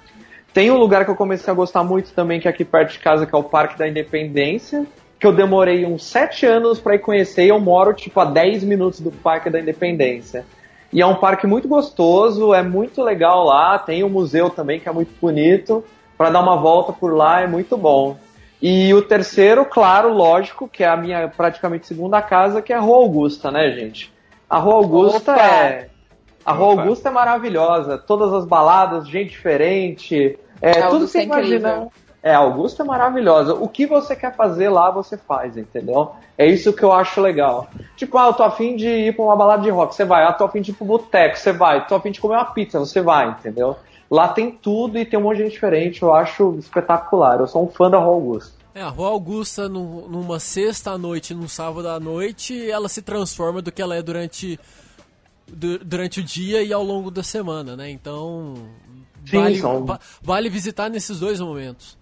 [SPEAKER 4] Tem um lugar que eu comecei a gostar muito também, que é aqui perto de casa, que é o Parque da Independência, que eu demorei uns sete anos para ir conhecer e eu moro, tipo, a 10 minutos do Parque da Independência. E é um parque muito gostoso, é muito legal lá, tem um museu também que é muito bonito, para dar uma volta por lá é muito bom. E o terceiro, claro, lógico, que é a minha praticamente segunda casa, que é a Rua Augusta, né, gente? A Rua Augusta
[SPEAKER 6] Opa!
[SPEAKER 4] é. A Rua
[SPEAKER 5] Opa.
[SPEAKER 4] Augusta é maravilhosa, todas as baladas, gente diferente, é, tudo que você
[SPEAKER 6] é incrível.
[SPEAKER 4] imagina. É, Augusta é maravilhosa. O que você quer fazer lá, você faz, entendeu? É isso que eu acho legal. Tipo, ah, eu tô afim de ir pra uma balada de rock, você vai. Ah, tô afim de ir pro boteco, você vai. Tô afim de comer uma pizza, você vai, entendeu? Lá tem tudo e tem um monte de gente diferente, eu acho espetacular. Eu sou um fã da Rua Augusta.
[SPEAKER 1] É, a Rua Augusta, no- numa sexta à noite, num sábado à noite, ela se transforma do que ela é durante, du- durante o dia e ao longo da semana, né? Então,
[SPEAKER 4] Sim,
[SPEAKER 1] vale,
[SPEAKER 4] são-
[SPEAKER 1] va- vale visitar nesses dois momentos.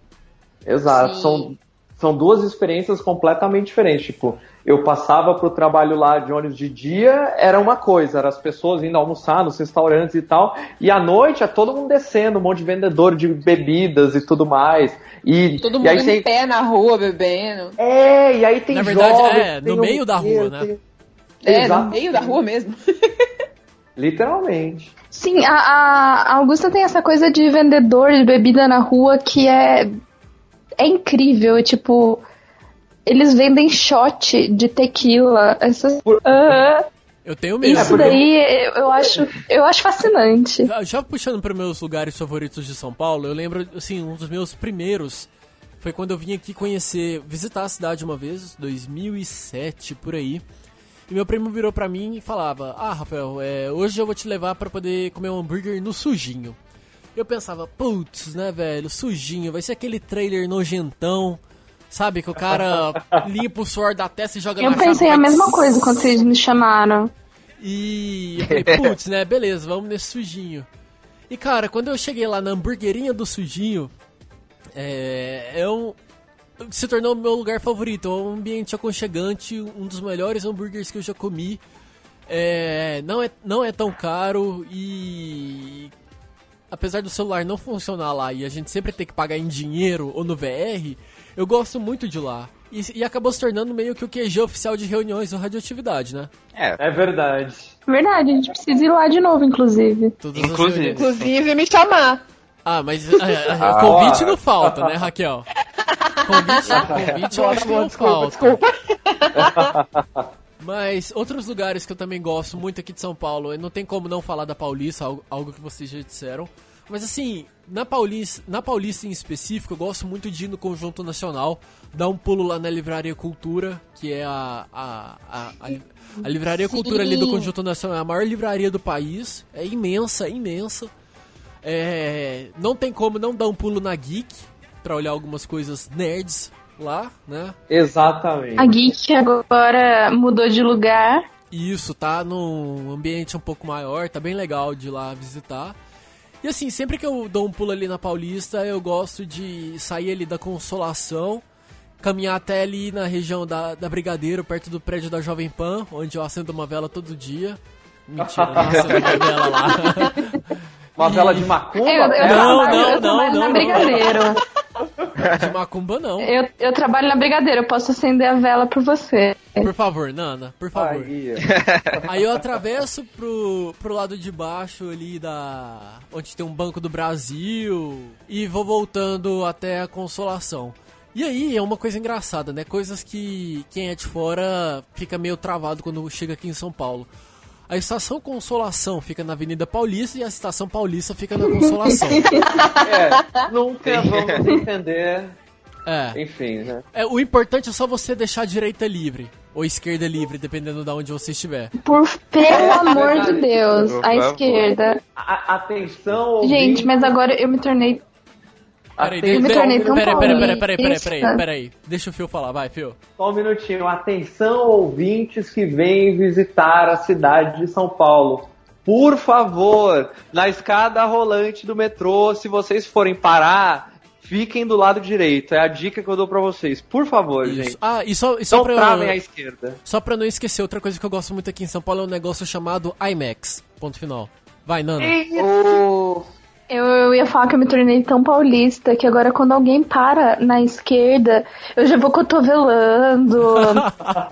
[SPEAKER 4] Exato.
[SPEAKER 6] Sim.
[SPEAKER 4] São, são duas experiências completamente diferentes. Tipo, eu passava pro trabalho lá de ônibus de dia, era uma coisa, eram as pessoas indo almoçar nos restaurantes e tal. E à noite é todo mundo descendo, um monte de vendedor de bebidas e tudo mais. E,
[SPEAKER 6] Todo
[SPEAKER 4] e
[SPEAKER 6] mundo
[SPEAKER 4] aí
[SPEAKER 6] em
[SPEAKER 4] tem-
[SPEAKER 6] pé na rua bebendo.
[SPEAKER 4] É, e aí tem
[SPEAKER 1] Na verdade,
[SPEAKER 4] jovens,
[SPEAKER 1] é,
[SPEAKER 4] tem
[SPEAKER 1] no meio da rua, né?
[SPEAKER 4] tem-
[SPEAKER 6] É,
[SPEAKER 4] Exato.
[SPEAKER 6] no meio da rua mesmo. [laughs]
[SPEAKER 4] Literalmente.
[SPEAKER 3] Sim, a, a Augusta tem essa coisa de vendedor de bebida na rua que é, é incrível. Tipo, eles vendem shot de tequila. Essas... Ah,
[SPEAKER 1] Eu tenho medo.
[SPEAKER 3] isso daí eu, eu acho, eu acho fascinante.
[SPEAKER 1] Já- Já puxando para meus lugares favoritos de São Paulo, eu lembro, assim, um dos meus primeiros foi quando eu vim aqui conhecer, visitar a cidade uma vez, 2007, por aí. E meu primo virou pra mim e falava: Ah, Rafael, é, hoje eu vou te levar pra poder comer um hambúrguer no sujinho. Eu pensava, putz, né, velho, sujinho, vai ser aquele trailer nojentão, sabe? Que o cara [laughs] limpa o suor da testa e joga
[SPEAKER 3] Eu
[SPEAKER 1] na
[SPEAKER 3] pensei a mesma coisa quando vocês me chamaram.
[SPEAKER 1] e eu falei, [laughs] putz, né, beleza, vamos nesse sujinho. E cara, quando eu cheguei lá na hamburguerinha do sujinho, é, é um, se tornou o meu lugar favorito. É um ambiente aconchegante, um dos melhores hambúrgueres que eu já comi. É, não, é, não é tão caro e. Apesar do celular não funcionar lá e a gente sempre ter que pagar em dinheiro ou no VR, eu gosto muito de lá. E, e acabou se tornando meio que o QG oficial de reuniões do Radioatividade, né?
[SPEAKER 5] É,
[SPEAKER 4] É verdade.
[SPEAKER 3] Verdade, a gente precisa ir lá de novo, inclusive.
[SPEAKER 1] Todas as
[SPEAKER 5] Inclusive.
[SPEAKER 6] Inclusive me chamar.
[SPEAKER 1] Ah, mas é, é, convite não falta, né, Raquel? [laughs] Convite, convite eu acho que não falta. [laughs] Mas outros lugares que eu também gosto muito aqui de São Paulo, não tem como não falar da Paulista, algo, que vocês já disseram. Mas assim, na Paulista, na Paulista em específico, eu gosto muito de ir no Conjunto Nacional, dar um pulo lá na Livraria Cultura, que é a, a, a, a, a Livraria Cultura ali do
[SPEAKER 6] Sim.
[SPEAKER 1] Conjunto Nacional, é a maior livraria do país, é imensa, imensa. É, não tem como não dar um pulo na Geek, pra olhar algumas coisas nerds lá, né?
[SPEAKER 4] Exatamente.
[SPEAKER 3] A Geek agora mudou de lugar.
[SPEAKER 1] Isso, tá num ambiente um pouco maior, tá bem legal de ir lá visitar. E assim, sempre que eu dou um pulo ali na Paulista, eu gosto de sair ali da Consolação, caminhar até ali na região da, da Brigadeiro, perto do prédio da Jovem Pan, onde eu acendo uma vela todo dia. Mentira, [laughs] não acendo uma vela lá.
[SPEAKER 4] Uma vela de macumba?
[SPEAKER 3] Eu, eu
[SPEAKER 1] Não, não,
[SPEAKER 3] eu trabalho
[SPEAKER 1] não,
[SPEAKER 3] na
[SPEAKER 1] não.
[SPEAKER 3] Brigadeiro. [laughs]
[SPEAKER 1] De macumba não.
[SPEAKER 3] Eu, eu trabalho na Brigadeiro, eu posso acender a vela por você.
[SPEAKER 1] Por favor, Nana, por favor.
[SPEAKER 4] Aí, [laughs]
[SPEAKER 1] Aí eu atravesso pro, pro lado de baixo ali da. onde tem um Banco do Brasil e vou voltando até a Consolação. E aí é uma coisa engraçada, né? Coisas que quem é de fora fica meio travado quando chega aqui em São Paulo. A estação Consolação fica na Avenida Paulista e a estação Paulista fica na Consolação. [laughs]
[SPEAKER 4] é, nunca vamos entender.
[SPEAKER 1] É.
[SPEAKER 4] Enfim, né?
[SPEAKER 1] é. O importante é só você deixar a direita livre. Ou esquerda livre, dependendo de onde você estiver.
[SPEAKER 3] Por pelo amor de. Deus,
[SPEAKER 5] favor.
[SPEAKER 3] esquerda.
[SPEAKER 4] A- atenção,
[SPEAKER 3] Gente, mas agora eu me tornei.
[SPEAKER 1] Peraí, de- de- peraí, peraí, peraí, peraí, peraí, peraí, peraí. Deixa o Fio falar, vai, Fio.
[SPEAKER 4] Só um minutinho. Atenção, ouvintes que vêm visitar a cidade de São Paulo. Por favor, na escada rolante do metrô, se vocês forem parar, fiquem do lado direito. É a dica que eu dou pra vocês. Por favor,
[SPEAKER 1] Isso.
[SPEAKER 4] gente.
[SPEAKER 1] Ah, e só, e só,
[SPEAKER 4] Não
[SPEAKER 1] pra,
[SPEAKER 4] travem à esquerda.
[SPEAKER 1] só pra não esquecer, outra coisa que eu gosto muito aqui em São Paulo é um negócio chamado IMAX. Ponto final. Vai, Nana.
[SPEAKER 6] O...
[SPEAKER 3] Eu, eu ia falar que eu me tornei tão paulista que agora quando alguém para na esquerda, eu já vou cotovelando. [laughs]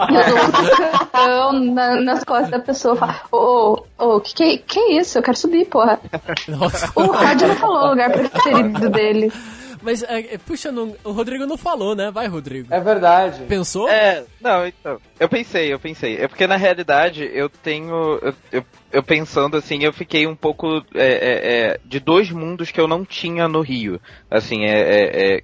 [SPEAKER 3] eu dou um na- nas costas da pessoa. Falo, ô, ô, ô, que, que que é isso? Eu quero subir, porra.
[SPEAKER 1] Nossa.
[SPEAKER 3] O Rod não falou o lugar preferido dele.
[SPEAKER 1] Mas, é, é, puxa, não- o Rodrigo não falou, né? Vai, Rodrigo.
[SPEAKER 4] É verdade.
[SPEAKER 1] Pensou?
[SPEAKER 5] É, não, então. Eu pensei, eu pensei. É porque na realidade eu tenho. Eu, eu, eu pensando assim, eu fiquei um pouco é, é, é, de dois mundos que eu não tinha no Rio. Assim, é. é- é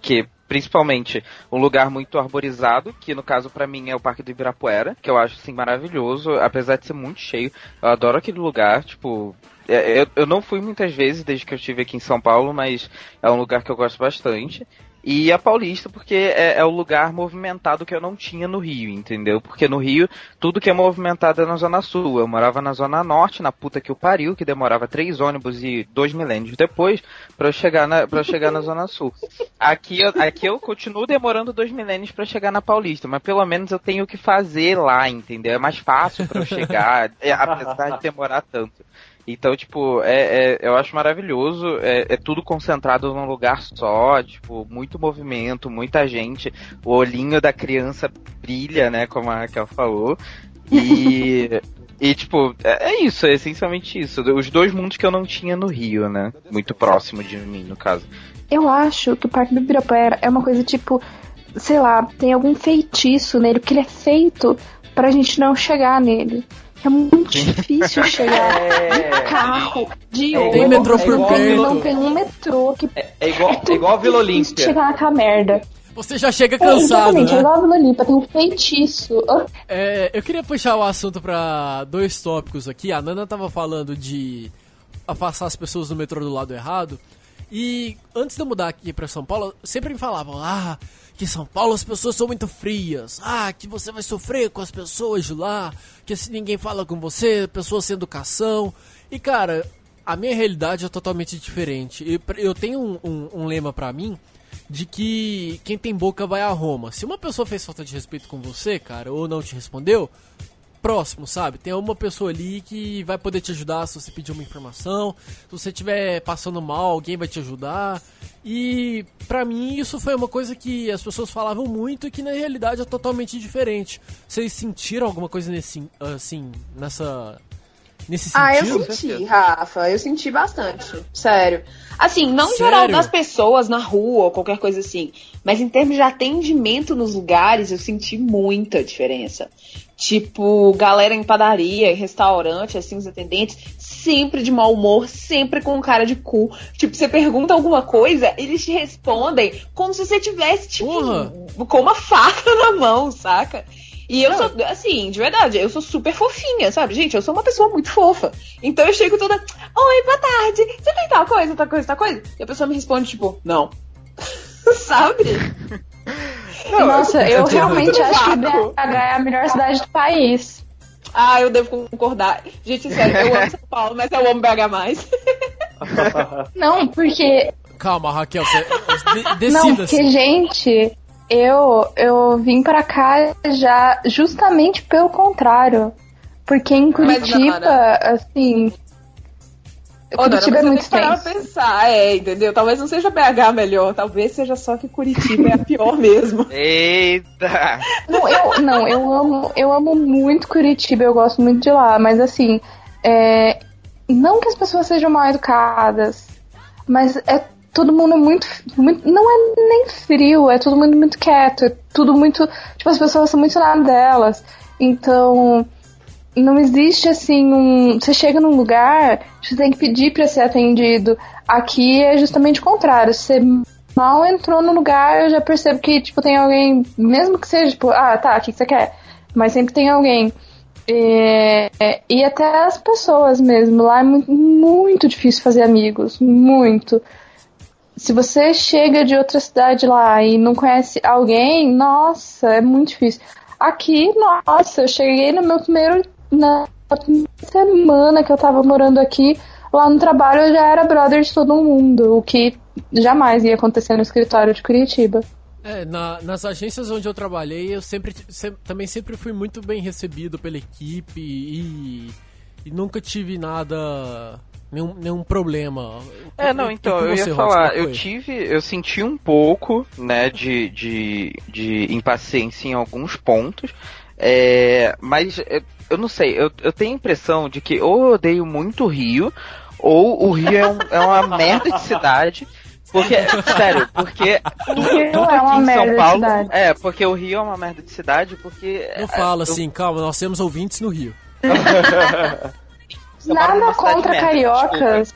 [SPEAKER 5] que principalmente um lugar muito arborizado, que no caso pra mim é o Parque do Ibirapuera, que eu acho assim maravilhoso, apesar de ser muito cheio. Eu adoro aquele lugar, tipo, eu, eu não fui muitas vezes desde que eu estive aqui em São Paulo, mas é um lugar que eu gosto bastante. E a Paulista, porque é, é o lugar movimentado que eu não tinha no Rio, entendeu? Porque no Rio, tudo que é movimentado é na Zona Sul. Eu morava na Zona Norte, na puta que o pariu, que demorava três ônibus e dois milênios depois eu chegar na, pra chegar na Zona Sul. Aqui, eu- aqui eu continuo demorando dois milênios pra chegar na Paulista, mas pelo menos eu tenho o que fazer lá, entendeu? É mais fácil pra eu chegar, é, apesar de demorar tanto. Então, tipo, é, é- eu acho maravilhoso. É, é tudo concentrado num lugar só, tipo, muito movimento, muita gente. O olhinho da criança brilha, né? Como a Raquel falou. E. [laughs] E, tipo, é, é isso, é essencialmente isso. Os dois mundos que eu não tinha no Rio, né? Muito próximo de mim, no caso.
[SPEAKER 3] Eu acho que o Parque do Ibirapuera é uma coisa tipo, sei lá, tem algum feitiço nele, porque ele é feito pra gente não chegar nele. É muito difícil chegar [laughs] de carro, de
[SPEAKER 4] É
[SPEAKER 3] ônibus.
[SPEAKER 1] Tem metrô por
[SPEAKER 3] não,
[SPEAKER 1] perto.
[SPEAKER 3] Não tem um metrô que
[SPEAKER 4] É igual,
[SPEAKER 3] é
[SPEAKER 4] é igual a Vila Olímpia.
[SPEAKER 3] chegar naquela merda.
[SPEAKER 1] Você já chega
[SPEAKER 3] É,
[SPEAKER 1] cansado,
[SPEAKER 3] exatamente, é
[SPEAKER 1] né?
[SPEAKER 3] igual a Vila Olímpia, tem um feitiço.
[SPEAKER 1] É, eu queria puxar o assunto pra dois tópicos aqui. A Nana tava falando de afastar as pessoas do metrô do lado errado. E antes de eu mudar aqui pra São Paulo, sempre me falavam: ah, que São Paulo as pessoas são muito frias. Ah, que você vai sofrer com as pessoas de lá. Que se ninguém fala com você, pessoas sem educação. E cara, a minha realidade é totalmente diferente. Eu, eu tenho um, um- um lema pra mim de que quem tem boca vai a Roma. Se uma pessoa fez falta de respeito com você, cara, ou não te respondeu, próximo, sabe? Tem uma pessoa ali que vai poder te ajudar se você pedir uma informação. Se você estiver passando mal, alguém vai te ajudar. E pra mim isso foi uma coisa que as pessoas falavam muito e que na realidade é totalmente diferente. Vocês sentiram alguma coisa nesse assim, nessa nesse
[SPEAKER 6] Ah, eu
[SPEAKER 1] sentido?
[SPEAKER 6] senti, Rafa. Eu senti bastante. Sério. Assim, não em
[SPEAKER 1] Sério?
[SPEAKER 6] geral das pessoas na rua ou qualquer coisa assim. Mas em termos de atendimento nos lugares, eu senti muita diferença. Tipo, galera em padaria, em restaurante, assim, os atendentes, sempre de mau humor, sempre com cara de cu. Tipo, você pergunta alguma coisa, eles te respondem como se você tivesse, tipo, com uma faca na mão, saca? E eu sou, assim, de verdade, eu sou super fofinha, sabe? Gente, eu sou uma pessoa muito fofa. Então eu chego toda, oi, boa tarde, você tem tal coisa, tal coisa, tal coisa? E a pessoa me responde, tipo, não. [laughs] sabe?
[SPEAKER 3] Nossa, eu
[SPEAKER 6] eu
[SPEAKER 3] realmente acho que. BH é a melhor cidade do país.
[SPEAKER 6] Ah, eu devo concordar. Gente, sério, eu amo São Paulo, mas eu amo BH mais. [laughs]
[SPEAKER 3] Não, porque
[SPEAKER 1] Calma, Raquel, você de-
[SPEAKER 3] Não,
[SPEAKER 1] decida-se.
[SPEAKER 3] porque, gente, eu, eu vim pra cá já justamente pelo contrário. Porque em Curitiba,
[SPEAKER 6] Nara-
[SPEAKER 3] assim.
[SPEAKER 6] Ô, Dora,
[SPEAKER 3] Curitiba é muito
[SPEAKER 6] tem que pensar, é, entendeu? Talvez não seja BH melhor, talvez seja só que Curitiba é a pior [laughs] mesmo.
[SPEAKER 5] Eita!
[SPEAKER 3] Não, eu, não, eu amo, eu amo muito Curitiba, eu gosto muito de lá, mas assim, é, não que as pessoas sejam mal educadas, mas é todo mundo muito, muito. Não é nem frio, é todo mundo muito quieto, é tudo muito. Tipo, as pessoas são muito na delas. Então, não existe assim um. Você chega num lugar, você tem que pedir pra ser atendido. Aqui é justamente o contrário. Você mal entrou no lugar, eu já percebo que, tipo, tem alguém, mesmo que seja, tipo, ah, tá, o que que você quer? Mas sempre tem alguém. É, é, e até as pessoas mesmo. Lá é muito, muito difícil fazer amigos. Muito. Se você chega de outra cidade lá e não conhece alguém, nossa, é muito difícil. Aqui, nossa, eu cheguei no meu primeiro. Na semana que eu tava morando aqui, lá no trabalho eu já era brother de todo mundo, o que jamais ia acontecer no escritório de Curitiba.
[SPEAKER 1] É, na- nas agências onde eu trabalhei, eu sempre, se- também sempre fui muito bem recebido pela equipe e, e nunca tive nada, nenhum, nenhum problema.
[SPEAKER 5] É, não, então, eu ia falar, eu tive, eu senti um pouco, né, de, de, de impaciência em alguns pontos, é, mas eu, eu não sei, eu, eu tenho a impressão de que ou eu odeio muito o Rio, ou o Rio é, um- é uma [laughs] merda de cidade, porque, sério, porque [laughs] tudo,
[SPEAKER 3] Rio
[SPEAKER 5] tudo
[SPEAKER 3] é uma
[SPEAKER 5] aqui em
[SPEAKER 3] merda
[SPEAKER 5] São
[SPEAKER 3] de
[SPEAKER 5] Paulo,
[SPEAKER 3] cidade.
[SPEAKER 5] é, porque o Rio é uma merda de cidade, porque...
[SPEAKER 1] Não fala assim, calma, nós temos ouvintes no Rio. [laughs]
[SPEAKER 5] mora
[SPEAKER 3] Nada contra
[SPEAKER 5] merda,
[SPEAKER 3] cariocas,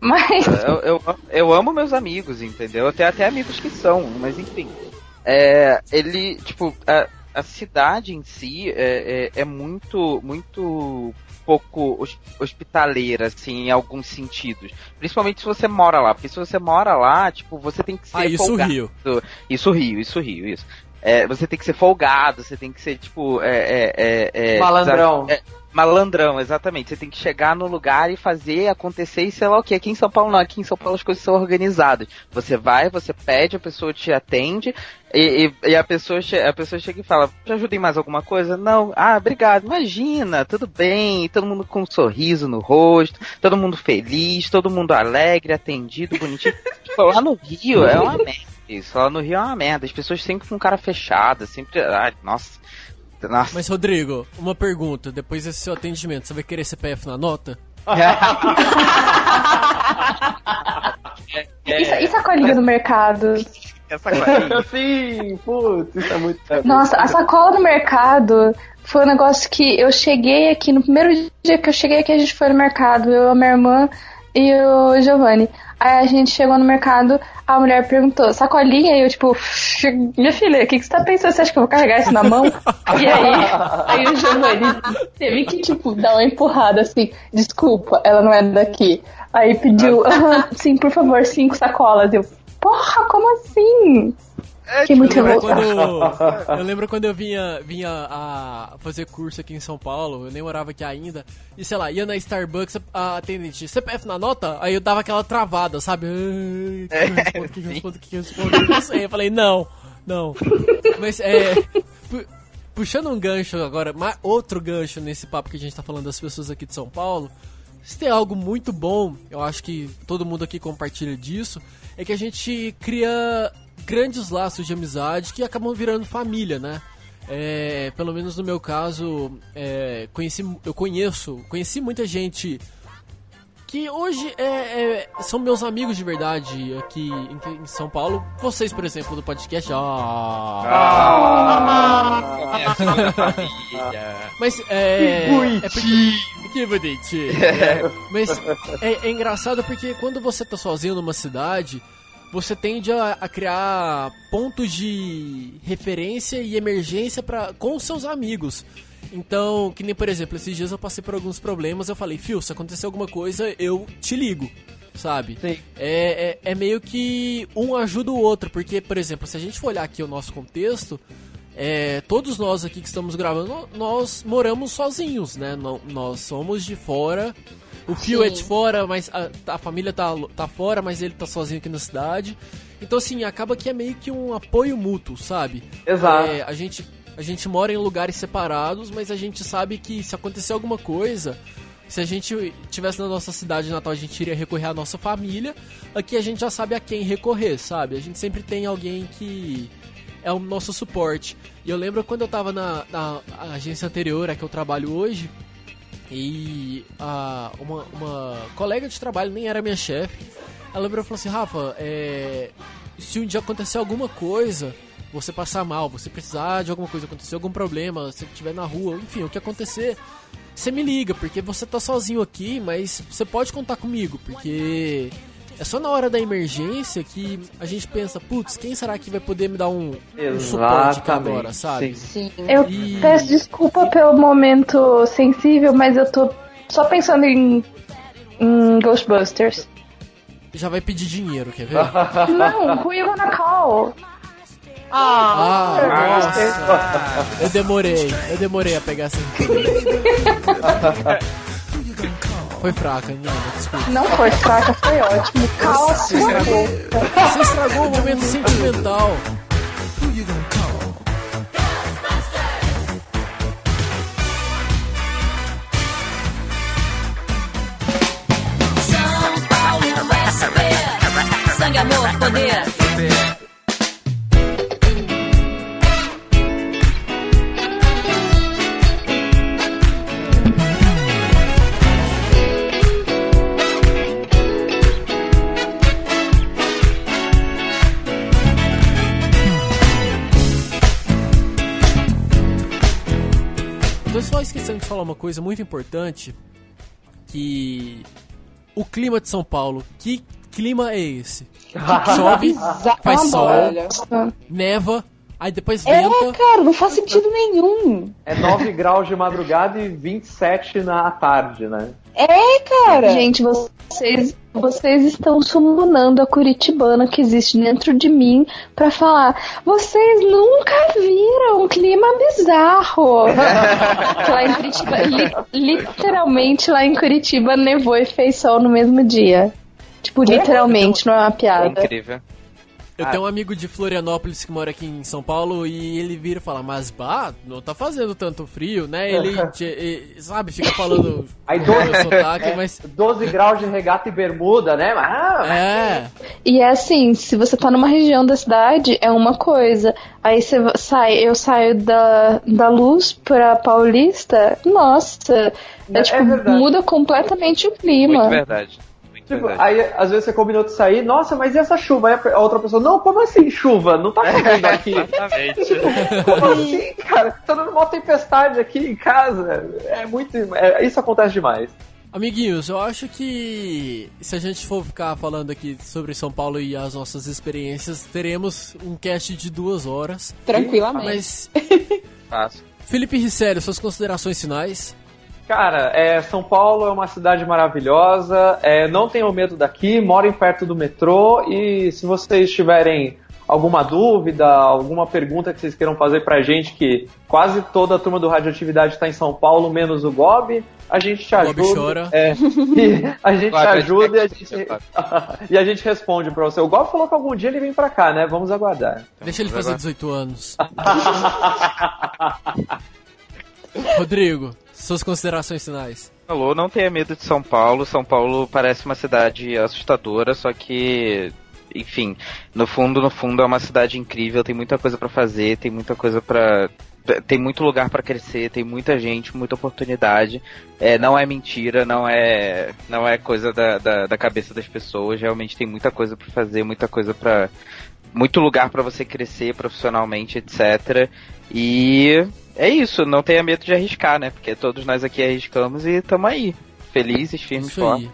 [SPEAKER 3] mas
[SPEAKER 5] Eu, eu, eu amo meus amigos, entendeu? Eu tenho até amigos que são, mas enfim. É, ele, tipo, a, cidade em si é, é, é muito, muito pouco hos- hospitaleira, assim, em alguns sentidos. Principalmente se você mora lá. Porque se você mora lá, tipo, você tem que ser
[SPEAKER 1] Ah, isso
[SPEAKER 5] folgado.
[SPEAKER 1] Rio.
[SPEAKER 5] Isso Rio, isso Rio, isso. É, você tem que ser folgado, você tem que ser, tipo, é, é, é, é,
[SPEAKER 4] Malandrão.
[SPEAKER 5] é, malandrão, exatamente. Você tem que chegar no lugar e fazer acontecer e sei lá o que. Aqui em São Paulo não, aqui em São Paulo as coisas são organizadas. Você vai, você pede, a pessoa te atende e, e- e a, pessoa a pessoa chega e fala, te ajuda em mais alguma coisa? Não. Ah, obrigado. Imagina, tudo bem. Todo mundo com um sorriso no rosto, todo mundo feliz, todo mundo alegre, atendido, bonitinho. Tipo, lá no Rio é uma merda. Isso, lá no Rio é uma merda. As pessoas sempre com cara fechada, sempre. Ai, nossa. Nossa.
[SPEAKER 1] Mas, Rodrigo, uma pergunta. Depois desse seu atendimento, você vai querer CPF na nota? [laughs]
[SPEAKER 3] isso, isso é colinha no mercado.
[SPEAKER 5] Essa coisa. [laughs]
[SPEAKER 4] Sim, putz, isso é muito.
[SPEAKER 3] Nossa, a sacola no mercado foi um negócio que eu cheguei aqui, no primeiro dia que eu cheguei aqui, a gente foi no mercado, eu, a minha irmã e o Giovanni. Aí a gente chegou no mercado, a mulher perguntou, sacolinha? E eu, tipo, minha filha, o que, que você tá pensando? Você acha que eu vou carregar isso na mão? [laughs] E aí, aí o Giovanni teve que, tipo, dar uma empurrada assim, desculpa, ela não é daqui. Aí pediu, "Ah, sim, por favor, cinco sacolas. Eu, porra, como assim? Fiquei muito
[SPEAKER 1] Eu lembro, quando, [laughs] eu lembro quando eu vinha, vinha a fazer curso aqui em São Paulo, eu nem morava aqui ainda, e sei lá, ia na Starbucks, a atendente, CPF na nota? Aí eu dava aquela travada, sabe? O que que eu respondo, o que que eu respondo, o que que eu respondo? Eu não sei, eu falei, não, não. Mas é. pu- Puxando um gancho agora, outro gancho nesse papo que a gente tá falando das pessoas aqui de São Paulo, se tem algo muito bom, eu acho que todo mundo aqui compartilha disso, é que a gente cria grandes laços de amizade que acabam virando família, né? É, pelo menos no meu caso, é, conheci, eu conheço, conheci muita gente que hoje é, é- são meus amigos de verdade aqui em, em São Paulo. Vocês, por exemplo, do podcast. Ah, mas é. é porque, que bonitinho. [laughs] É, mas é engraçado porque quando você tá sozinho numa cidade, você tende a, a criar pontos de referência e emergência pra, com seus amigos. Então, que nem por exemplo, esses dias eu passei por alguns problemas, eu falei, Fio, se acontecer alguma coisa, eu te ligo. Sabe? É, é, é meio que um ajuda o outro, porque, por exemplo, se a gente for olhar aqui o nosso contexto, é, todos nós aqui que estamos gravando, nós moramos sozinhos, né? Nó- Nós somos de fora. O é
[SPEAKER 6] Sim.
[SPEAKER 1] de fora, mas a, a família tá, tá fora, mas ele tá sozinho aqui na cidade. Então, assim, acaba que é meio que um apoio mútuo, sabe?
[SPEAKER 4] Exato.
[SPEAKER 1] É, a, gente, a gente mora em lugares separados, mas a gente sabe que se acontecer alguma coisa, se a gente tivesse na nossa cidade natal, a gente iria recorrer à nossa família. Aqui a gente já sabe a quem recorrer, sabe? A gente sempre tem alguém que é o nosso suporte. E eu lembro quando eu tava na, na agência anterior, a que eu trabalho hoje, e a, uma, uma colega de trabalho, nem era minha chefe, ela virou e falou assim, Rafa, é, se um dia acontecer alguma coisa, você passar mal, você precisar de alguma coisa, acontecer algum problema, se estiver na rua, enfim, o que acontecer, você me liga, porque você tá sozinho aqui, mas você pode contar comigo, porque é só na hora da emergência que a gente pensa, putz, quem será que vai poder me dar um, um suporte aqui agora, sabe?
[SPEAKER 4] sim.
[SPEAKER 6] Sim.
[SPEAKER 3] Eu
[SPEAKER 1] E-
[SPEAKER 3] peço desculpa pelo momento sensível, mas eu tô só pensando em, em Ghostbusters.
[SPEAKER 1] Já vai pedir dinheiro, quer ver? [laughs]
[SPEAKER 3] Não, who you gonna call?
[SPEAKER 1] Ah, nossa. Eu demorei, eu demorei a pegar essa [laughs] [laughs] Foi fraca, não, desculpa.
[SPEAKER 3] Não foi fraca, foi ótimo. Cala sua boca.
[SPEAKER 1] Você estragou o momento sentimental.
[SPEAKER 7] São Paulo, SP. Sangue, amor, poder.
[SPEAKER 1] De falar uma coisa muito importante que o clima de São Paulo, que clima é esse? [laughs] Chove, faz sol, neva, aí depois
[SPEAKER 6] É,
[SPEAKER 1] venta.
[SPEAKER 6] cara, não faz sentido nenhum.
[SPEAKER 4] É 9 graus de madrugada e 27 na tarde, né?
[SPEAKER 6] É, cara.
[SPEAKER 3] Gente, vocês, vocês estão sumonando a curitibana que existe dentro de mim pra falar. Vocês nunca viram um clima bizarro. [laughs] Lá em Curitiba, li- literalmente lá em Curitiba nevou e fez sol no mesmo dia. Tipo, literalmente, não é uma
[SPEAKER 5] É
[SPEAKER 3] piada.
[SPEAKER 5] incrível.
[SPEAKER 1] Eu tenho um amigo de Florianópolis que mora aqui em São Paulo e ele vira e fala, mas bah, não tá fazendo tanto frio, né? Ele, [laughs] te- e- sabe, fica falando [laughs]
[SPEAKER 4] Aí
[SPEAKER 1] com
[SPEAKER 4] 12,
[SPEAKER 1] o sotaque, [laughs] mas...
[SPEAKER 4] 12 graus de regata e bermuda, né? Ah,
[SPEAKER 1] É,
[SPEAKER 3] E é assim, se você tá numa região da cidade, é uma coisa. Aí você sai, eu saio da, da luz pra Paulista, nossa, é,
[SPEAKER 4] É
[SPEAKER 3] tipo,
[SPEAKER 4] verdade.
[SPEAKER 3] muda completamente o clima.
[SPEAKER 5] Muito verdade.
[SPEAKER 4] Tipo,
[SPEAKER 5] verdade.
[SPEAKER 4] aí às vezes você combinou de sair, nossa, mas e essa chuva? Aí a outra pessoa, não, como assim chuva? Não tá chovendo aqui.
[SPEAKER 5] Exatamente. [laughs]
[SPEAKER 4] Como assim, cara? Tá dando uma tempestade aqui em casa. É muito. é- isso acontece demais.
[SPEAKER 1] Amiguinhos, eu acho que se a gente for ficar falando aqui sobre São Paulo e as nossas experiências, teremos um cast de duas horas.
[SPEAKER 6] Tranquilamente.
[SPEAKER 1] Mas, [laughs]
[SPEAKER 5] Fácil.
[SPEAKER 1] Felipe Rissério, suas considerações finais?
[SPEAKER 4] Cara, é, São Paulo é uma cidade maravilhosa. é, não tenham medo daqui, morem perto do metrô. E se vocês tiverem alguma dúvida, alguma pergunta que vocês queiram fazer pra gente, que quase toda a turma do Radioatividade está em São Paulo, menos o Gob, a gente te
[SPEAKER 1] O Gob
[SPEAKER 4] ajuda.
[SPEAKER 1] chora.
[SPEAKER 4] É, [laughs] e a gente te
[SPEAKER 5] Claro,
[SPEAKER 4] ajuda e a gente, [laughs] e a gente responde pra você. O Gob falou que algum dia ele vem pra cá, né? Vamos aguardar.
[SPEAKER 1] Deixa ele fazer
[SPEAKER 5] lá.
[SPEAKER 1] 18 anos. [laughs] Rodrigo, suas considerações finais.
[SPEAKER 5] falou, não tenha medo de São Paulo. São Paulo parece uma cidade assustadora, só que, enfim, no fundo, no fundo é uma cidade incrível, tem muita coisa pra fazer, tem muita coisa pra tem muito lugar pra crescer, tem muita gente, muita oportunidade. É, não é mentira, não é não é coisa da, da, da cabeça das pessoas. Realmente tem muita coisa pra fazer, muita coisa pra muito lugar pra você crescer profissionalmente, etc. E é isso, não tenha medo de arriscar, né? Porque todos nós aqui arriscamos e estamos aí. Felizes, firmes,
[SPEAKER 1] Isso
[SPEAKER 5] fortes,
[SPEAKER 1] aí.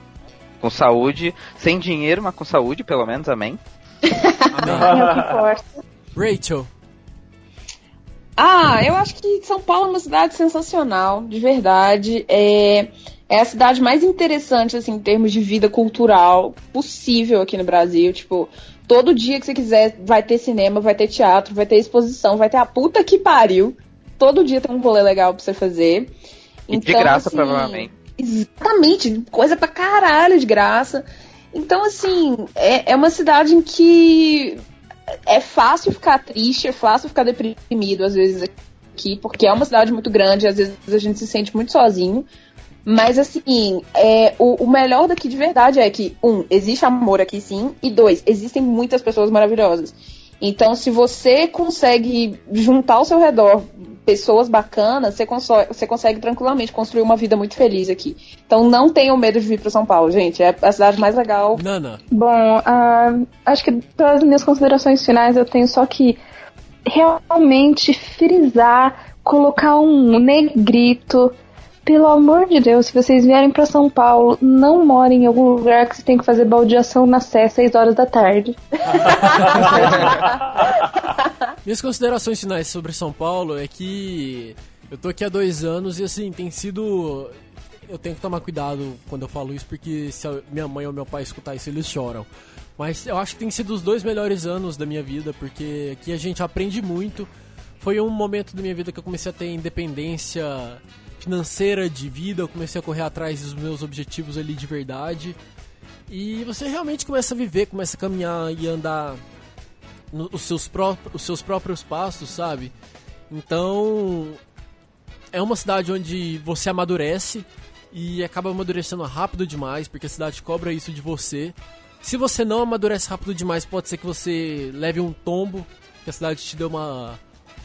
[SPEAKER 5] com saúde, sem dinheiro, mas com saúde, pelo menos, amém.
[SPEAKER 1] Amém. [laughs]
[SPEAKER 3] É.
[SPEAKER 1] Rachel,
[SPEAKER 6] Ah, eu acho que São Paulo é uma cidade sensacional, de verdade. É, é a cidade mais interessante, assim, em termos de vida cultural possível aqui no Brasil. Tipo, todo dia que você quiser vai ter cinema, vai ter teatro, vai ter exposição, vai ter a puta que pariu. Todo dia tem um rolê legal pra você fazer.
[SPEAKER 5] E de
[SPEAKER 6] Então,
[SPEAKER 5] graça,
[SPEAKER 6] assim,
[SPEAKER 5] provavelmente.
[SPEAKER 6] Exatamente, coisa pra caralho de graça. Então, assim, é, é uma cidade em que é fácil ficar triste, é fácil ficar deprimido às vezes aqui, porque é uma cidade muito grande, às vezes a gente se sente muito sozinho. Mas assim, é, o, o melhor daqui de verdade é que, um, existe amor aqui sim, e dois, existem muitas pessoas maravilhosas. Então, se você consegue juntar ao seu redor pessoas bacanas, você, conso- você consegue tranquilamente construir uma vida muito feliz aqui. Então, não tenham medo de vir para São Paulo, gente. É a cidade mais legal.
[SPEAKER 1] Nana,
[SPEAKER 3] Bom, ah, acho que pelas minhas considerações finais eu tenho só que realmente frisar, colocar um negrito. Pelo amor de Deus, se vocês vierem pra São Paulo, não morem em algum lugar que você tem que fazer baldeação na Sé às 6 horas da tarde. [laughs]
[SPEAKER 1] minhas considerações finais sobre São Paulo é que eu tô aqui há dois anos e assim, tem sido. Eu tenho que tomar cuidado quando eu falo isso, porque se a minha mãe ou meu pai escutar isso, eles choram. Mas eu acho que tem sido os dois melhores anos da minha vida, porque aqui a gente aprende muito. Foi um momento da minha vida que eu comecei a ter independência financeira de vida, eu comecei a correr atrás dos meus objetivos ali de verdade. E você realmente começa a viver, começa a caminhar e andar os, seus pró os seus próprios passos, sabe? Então, é uma cidade onde você amadurece e acaba amadurecendo rápido demais, porque a cidade cobra isso de você. Se você não amadurece rápido demais, pode ser que você leve um tombo, que a cidade te dê uma,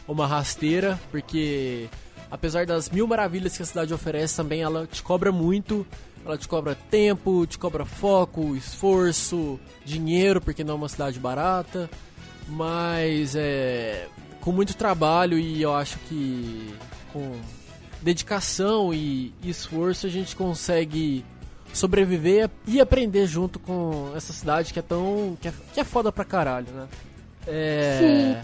[SPEAKER 1] uma rasteira, porque apesar das mil maravilhas que a cidade oferece, também ela te cobra muito. Ela te cobra tempo, te cobra foco, esforço, dinheiro, porque não é uma cidade barata. Mas é com muito trabalho e eu acho que com dedicação e esforço a gente consegue sobreviver e aprender junto com essa cidade que é tão. que é, que é foda pra caralho, né? É.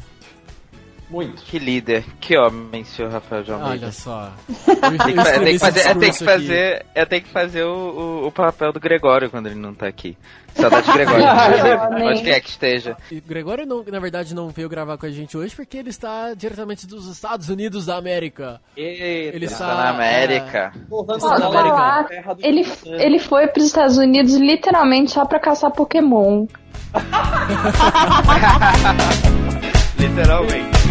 [SPEAKER 4] Muito.
[SPEAKER 5] Que líder, que homem, senhor Rafael de Almeida.
[SPEAKER 1] Olha só. [laughs]
[SPEAKER 5] Tem que, fa- tem que fazer, é, tem que fazer, é, tem que fazer o, o, o papel do Gregório quando ele não tá aqui. Saudade de Gregório. [laughs] Onde quer que esteja.
[SPEAKER 1] E o Gregório, não, na verdade, não veio gravar com a gente hoje porque ele está diretamente dos Estados Unidos da América.
[SPEAKER 4] Eita.
[SPEAKER 1] Ele
[SPEAKER 5] Está
[SPEAKER 1] está
[SPEAKER 5] na América.
[SPEAKER 4] Porra,
[SPEAKER 3] Ó,
[SPEAKER 1] da
[SPEAKER 3] pra
[SPEAKER 1] América.
[SPEAKER 3] ele, ele foi pros Estados Unidos literalmente só pra caçar Pokémon. [laughs]
[SPEAKER 5] Literalmente.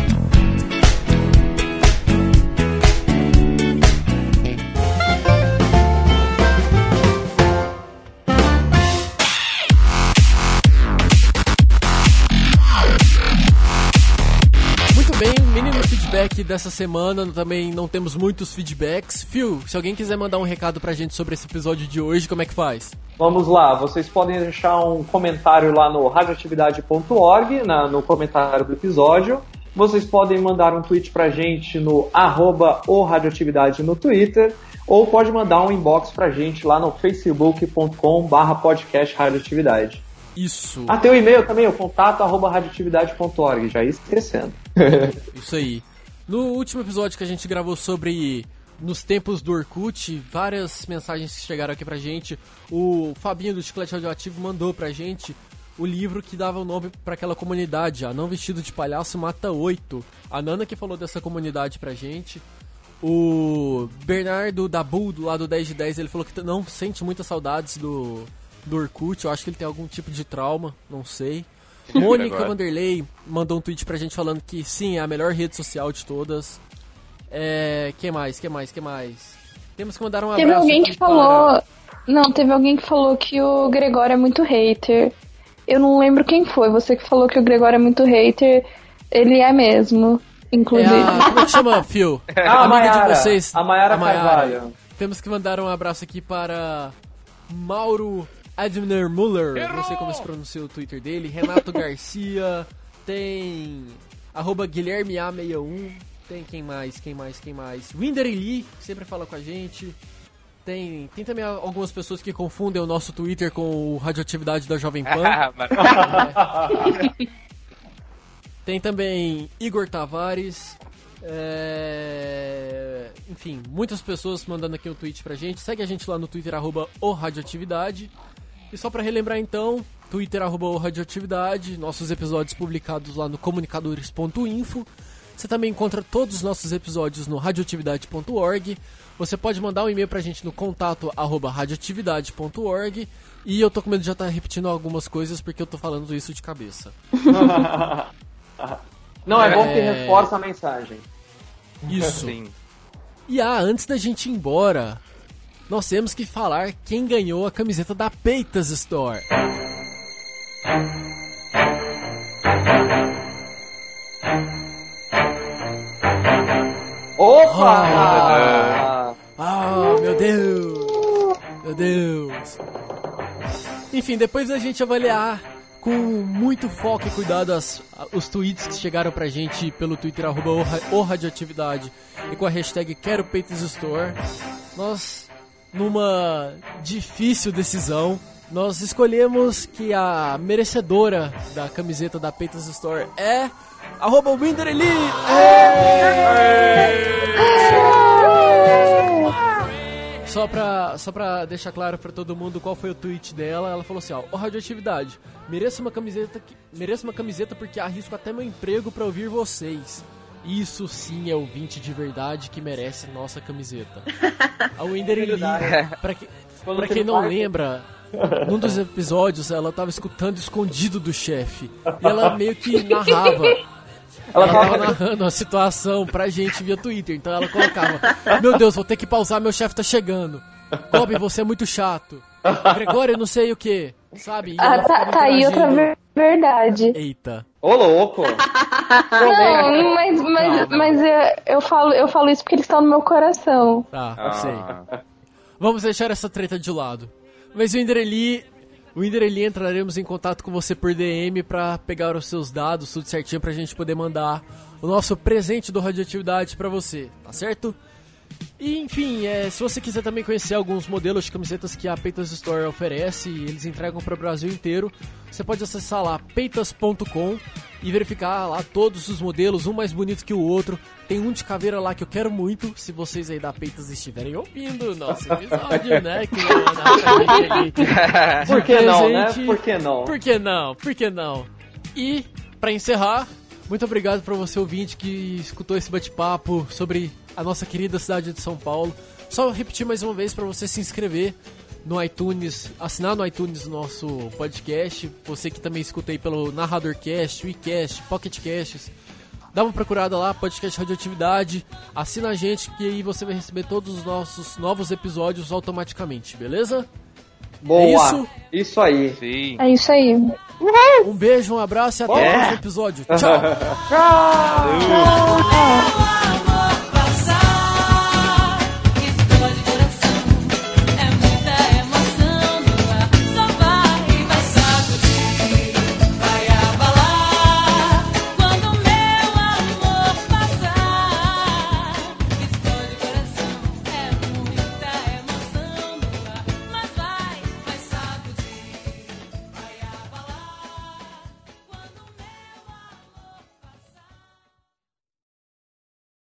[SPEAKER 1] Feedback dessa semana. Também não temos muitos feedbacks. Phil, se alguém quiser mandar um recado pra gente sobre esse episódio de hoje, como é que faz?
[SPEAKER 4] Vamos lá, vocês podem deixar um comentário lá no radioatividade.org, na- no comentário do episódio. Vocês podem mandar um tweet pra gente no arroba radioatividade no Twitter, ou pode mandar um inbox pra gente lá no facebook.com barra podcast radioatividade.
[SPEAKER 1] Isso,
[SPEAKER 4] Ah, tem o e-mail também, o contato arroba radioatividade.org, já ia esquecendo.
[SPEAKER 1] isso aí. No último episódio que a gente gravou sobre nos tempos do Orkut, várias mensagens que chegaram aqui pra gente. O Fabinho do Chiclete Radioativo mandou pra gente o livro que dava o nome pra aquela comunidade, a Não Vestido de Palhaço Mata 8. A Nana que falou dessa comunidade pra gente. O Bernardo Dabu, do lado 10 de 10, ele falou que não sente muitas saudades do, do Orkut. Eu acho que ele tem algum tipo de trauma, não sei. [laughs] Mônica. Vanderlei mandou um tweet pra gente falando que sim, é a melhor rede social de todas. É. que mais? que mais? que mais? Temos que mandar um abraço.
[SPEAKER 3] Teve alguém
[SPEAKER 1] aqui
[SPEAKER 3] que falou.
[SPEAKER 1] para-
[SPEAKER 3] Não, teve alguém que falou que o Gregório é muito hater. Eu não lembro quem foi. Você que falou que o Gregório é muito hater. Ele é mesmo,
[SPEAKER 1] É
[SPEAKER 3] inclusive.
[SPEAKER 1] a, como é que chama, [laughs] Phil?
[SPEAKER 4] Ah, a
[SPEAKER 1] Amiga de vocês.
[SPEAKER 4] a Maiara Carvalho.
[SPEAKER 1] Temos que mandar um abraço aqui para Mauro Admir Muller. Não sei como se pronuncia o Twitter dele. Renato Garcia. Tem. Arroba Guilherme A61. Tem quem mais? Quem mais? Quem mais? Winder Lee, que sempre fala com a gente. Tem, tem também algumas pessoas que confundem o nosso Twitter com o Radioatividade da Jovem Pan. [laughs] Tem também Igor Tavares. é, Enfim, muitas pessoas mandando aqui um tweet pra gente. Segue a gente lá no Twitter, arroba o Radioatividade. E só pra relembrar então, Twitter, arroba Radioatividade, nossos episódios publicados lá no comunicadores.info. Você também encontra todos os nossos episódios no radioatividade.org. Você pode mandar um e-mail pra gente no contato arroba radioatividade.org. E eu tô com medo de já estar repetindo algumas coisas porque eu tô falando isso de cabeça. [laughs]
[SPEAKER 4] Não, é, bom que
[SPEAKER 1] É.
[SPEAKER 4] reforça a mensagem.
[SPEAKER 1] Isso.
[SPEAKER 5] Sim.
[SPEAKER 1] E ah, antes da gente ir embora, nós temos que falar quem ganhou a camiseta da Peitas Store.
[SPEAKER 4] Opa!
[SPEAKER 1] Ah, meu Deus! Meu Deus! Enfim, depois da gente avaliar com muito foco e cuidado as- os tweets que chegaram pra gente pelo Twitter arroba o Ra- o Radioatividade e com a hashtag Quero Peitas Store, nós, numa difícil decisão, nós escolhemos que a merecedora da camiseta da Peitas Store é arroba Winder! Só pra, só pra deixar claro pra todo mundo qual foi o tweet dela, ela falou assim, ó, ô radioatividade, mereço uma camiseta, que, mereço uma camiseta porque arrisco até meu emprego pra ouvir vocês. Isso sim é ouvinte de verdade que merece nossa camiseta. [laughs] A Winder Lee, pra, que, pra quem não lembra, num dos episódios ela tava escutando escondido do chefe. E ela meio que narrava. [laughs]
[SPEAKER 4] Ela
[SPEAKER 1] tava narrando a situação pra gente via Twitter, então ela colocava: Meu Deus, vou ter que pausar, meu chefe tá chegando. Bob, você é muito chato. [laughs] Gregório, não sei o que, sabe?
[SPEAKER 3] Ah, tá, tá aí outra ver- verdade.
[SPEAKER 1] Eita.
[SPEAKER 4] Ô, louco! [laughs]
[SPEAKER 3] Não, mas, mas, mas eu, eu, falo, eu falo isso porque eles estão no meu coração.
[SPEAKER 1] Tá, eu sei.
[SPEAKER 5] Ah,
[SPEAKER 1] Vamos deixar essa treta de lado. Mas o Indereli, o Indereli entraremos em contato com você por DM pra pegar os seus dados, tudo certinho pra gente poder mandar o nosso presente do Radioatividade pra você, tá certo? E enfim, é, se você quiser também conhecer alguns modelos de camisetas que a Peitas Store oferece, eles entregam para o Brasil inteiro, você pode acessar lá peitas.com e verificar lá todos os modelos, um mais bonito que o outro. Tem um de caveira lá que eu quero muito, se vocês aí da Peitas estiverem ouvindo o nosso episódio, né? Que [laughs]
[SPEAKER 4] Por que não, né? Por que não?
[SPEAKER 1] Por que não? Por que não? E, pra encerrar, muito obrigado pra você ouvinte que escutou esse bate-papo sobre a nossa querida cidade de São Paulo. Só repetir mais uma vez pra você se inscrever no iTunes, assinar no iTunes o nosso podcast. Você que também escuta aí pelo Narradorcast, WeCast, PocketCasts. Dá uma procurada lá, podcast Radioatividade. Assina a gente que aí você vai receber todos os nossos novos episódios automaticamente, beleza?
[SPEAKER 4] Boa.
[SPEAKER 1] É isso?
[SPEAKER 4] Isso aí.
[SPEAKER 5] Sim.
[SPEAKER 3] É isso aí.
[SPEAKER 1] Um beijo, um abraço e até o próximo episódio. Tchau! [laughs]
[SPEAKER 3] Tchau.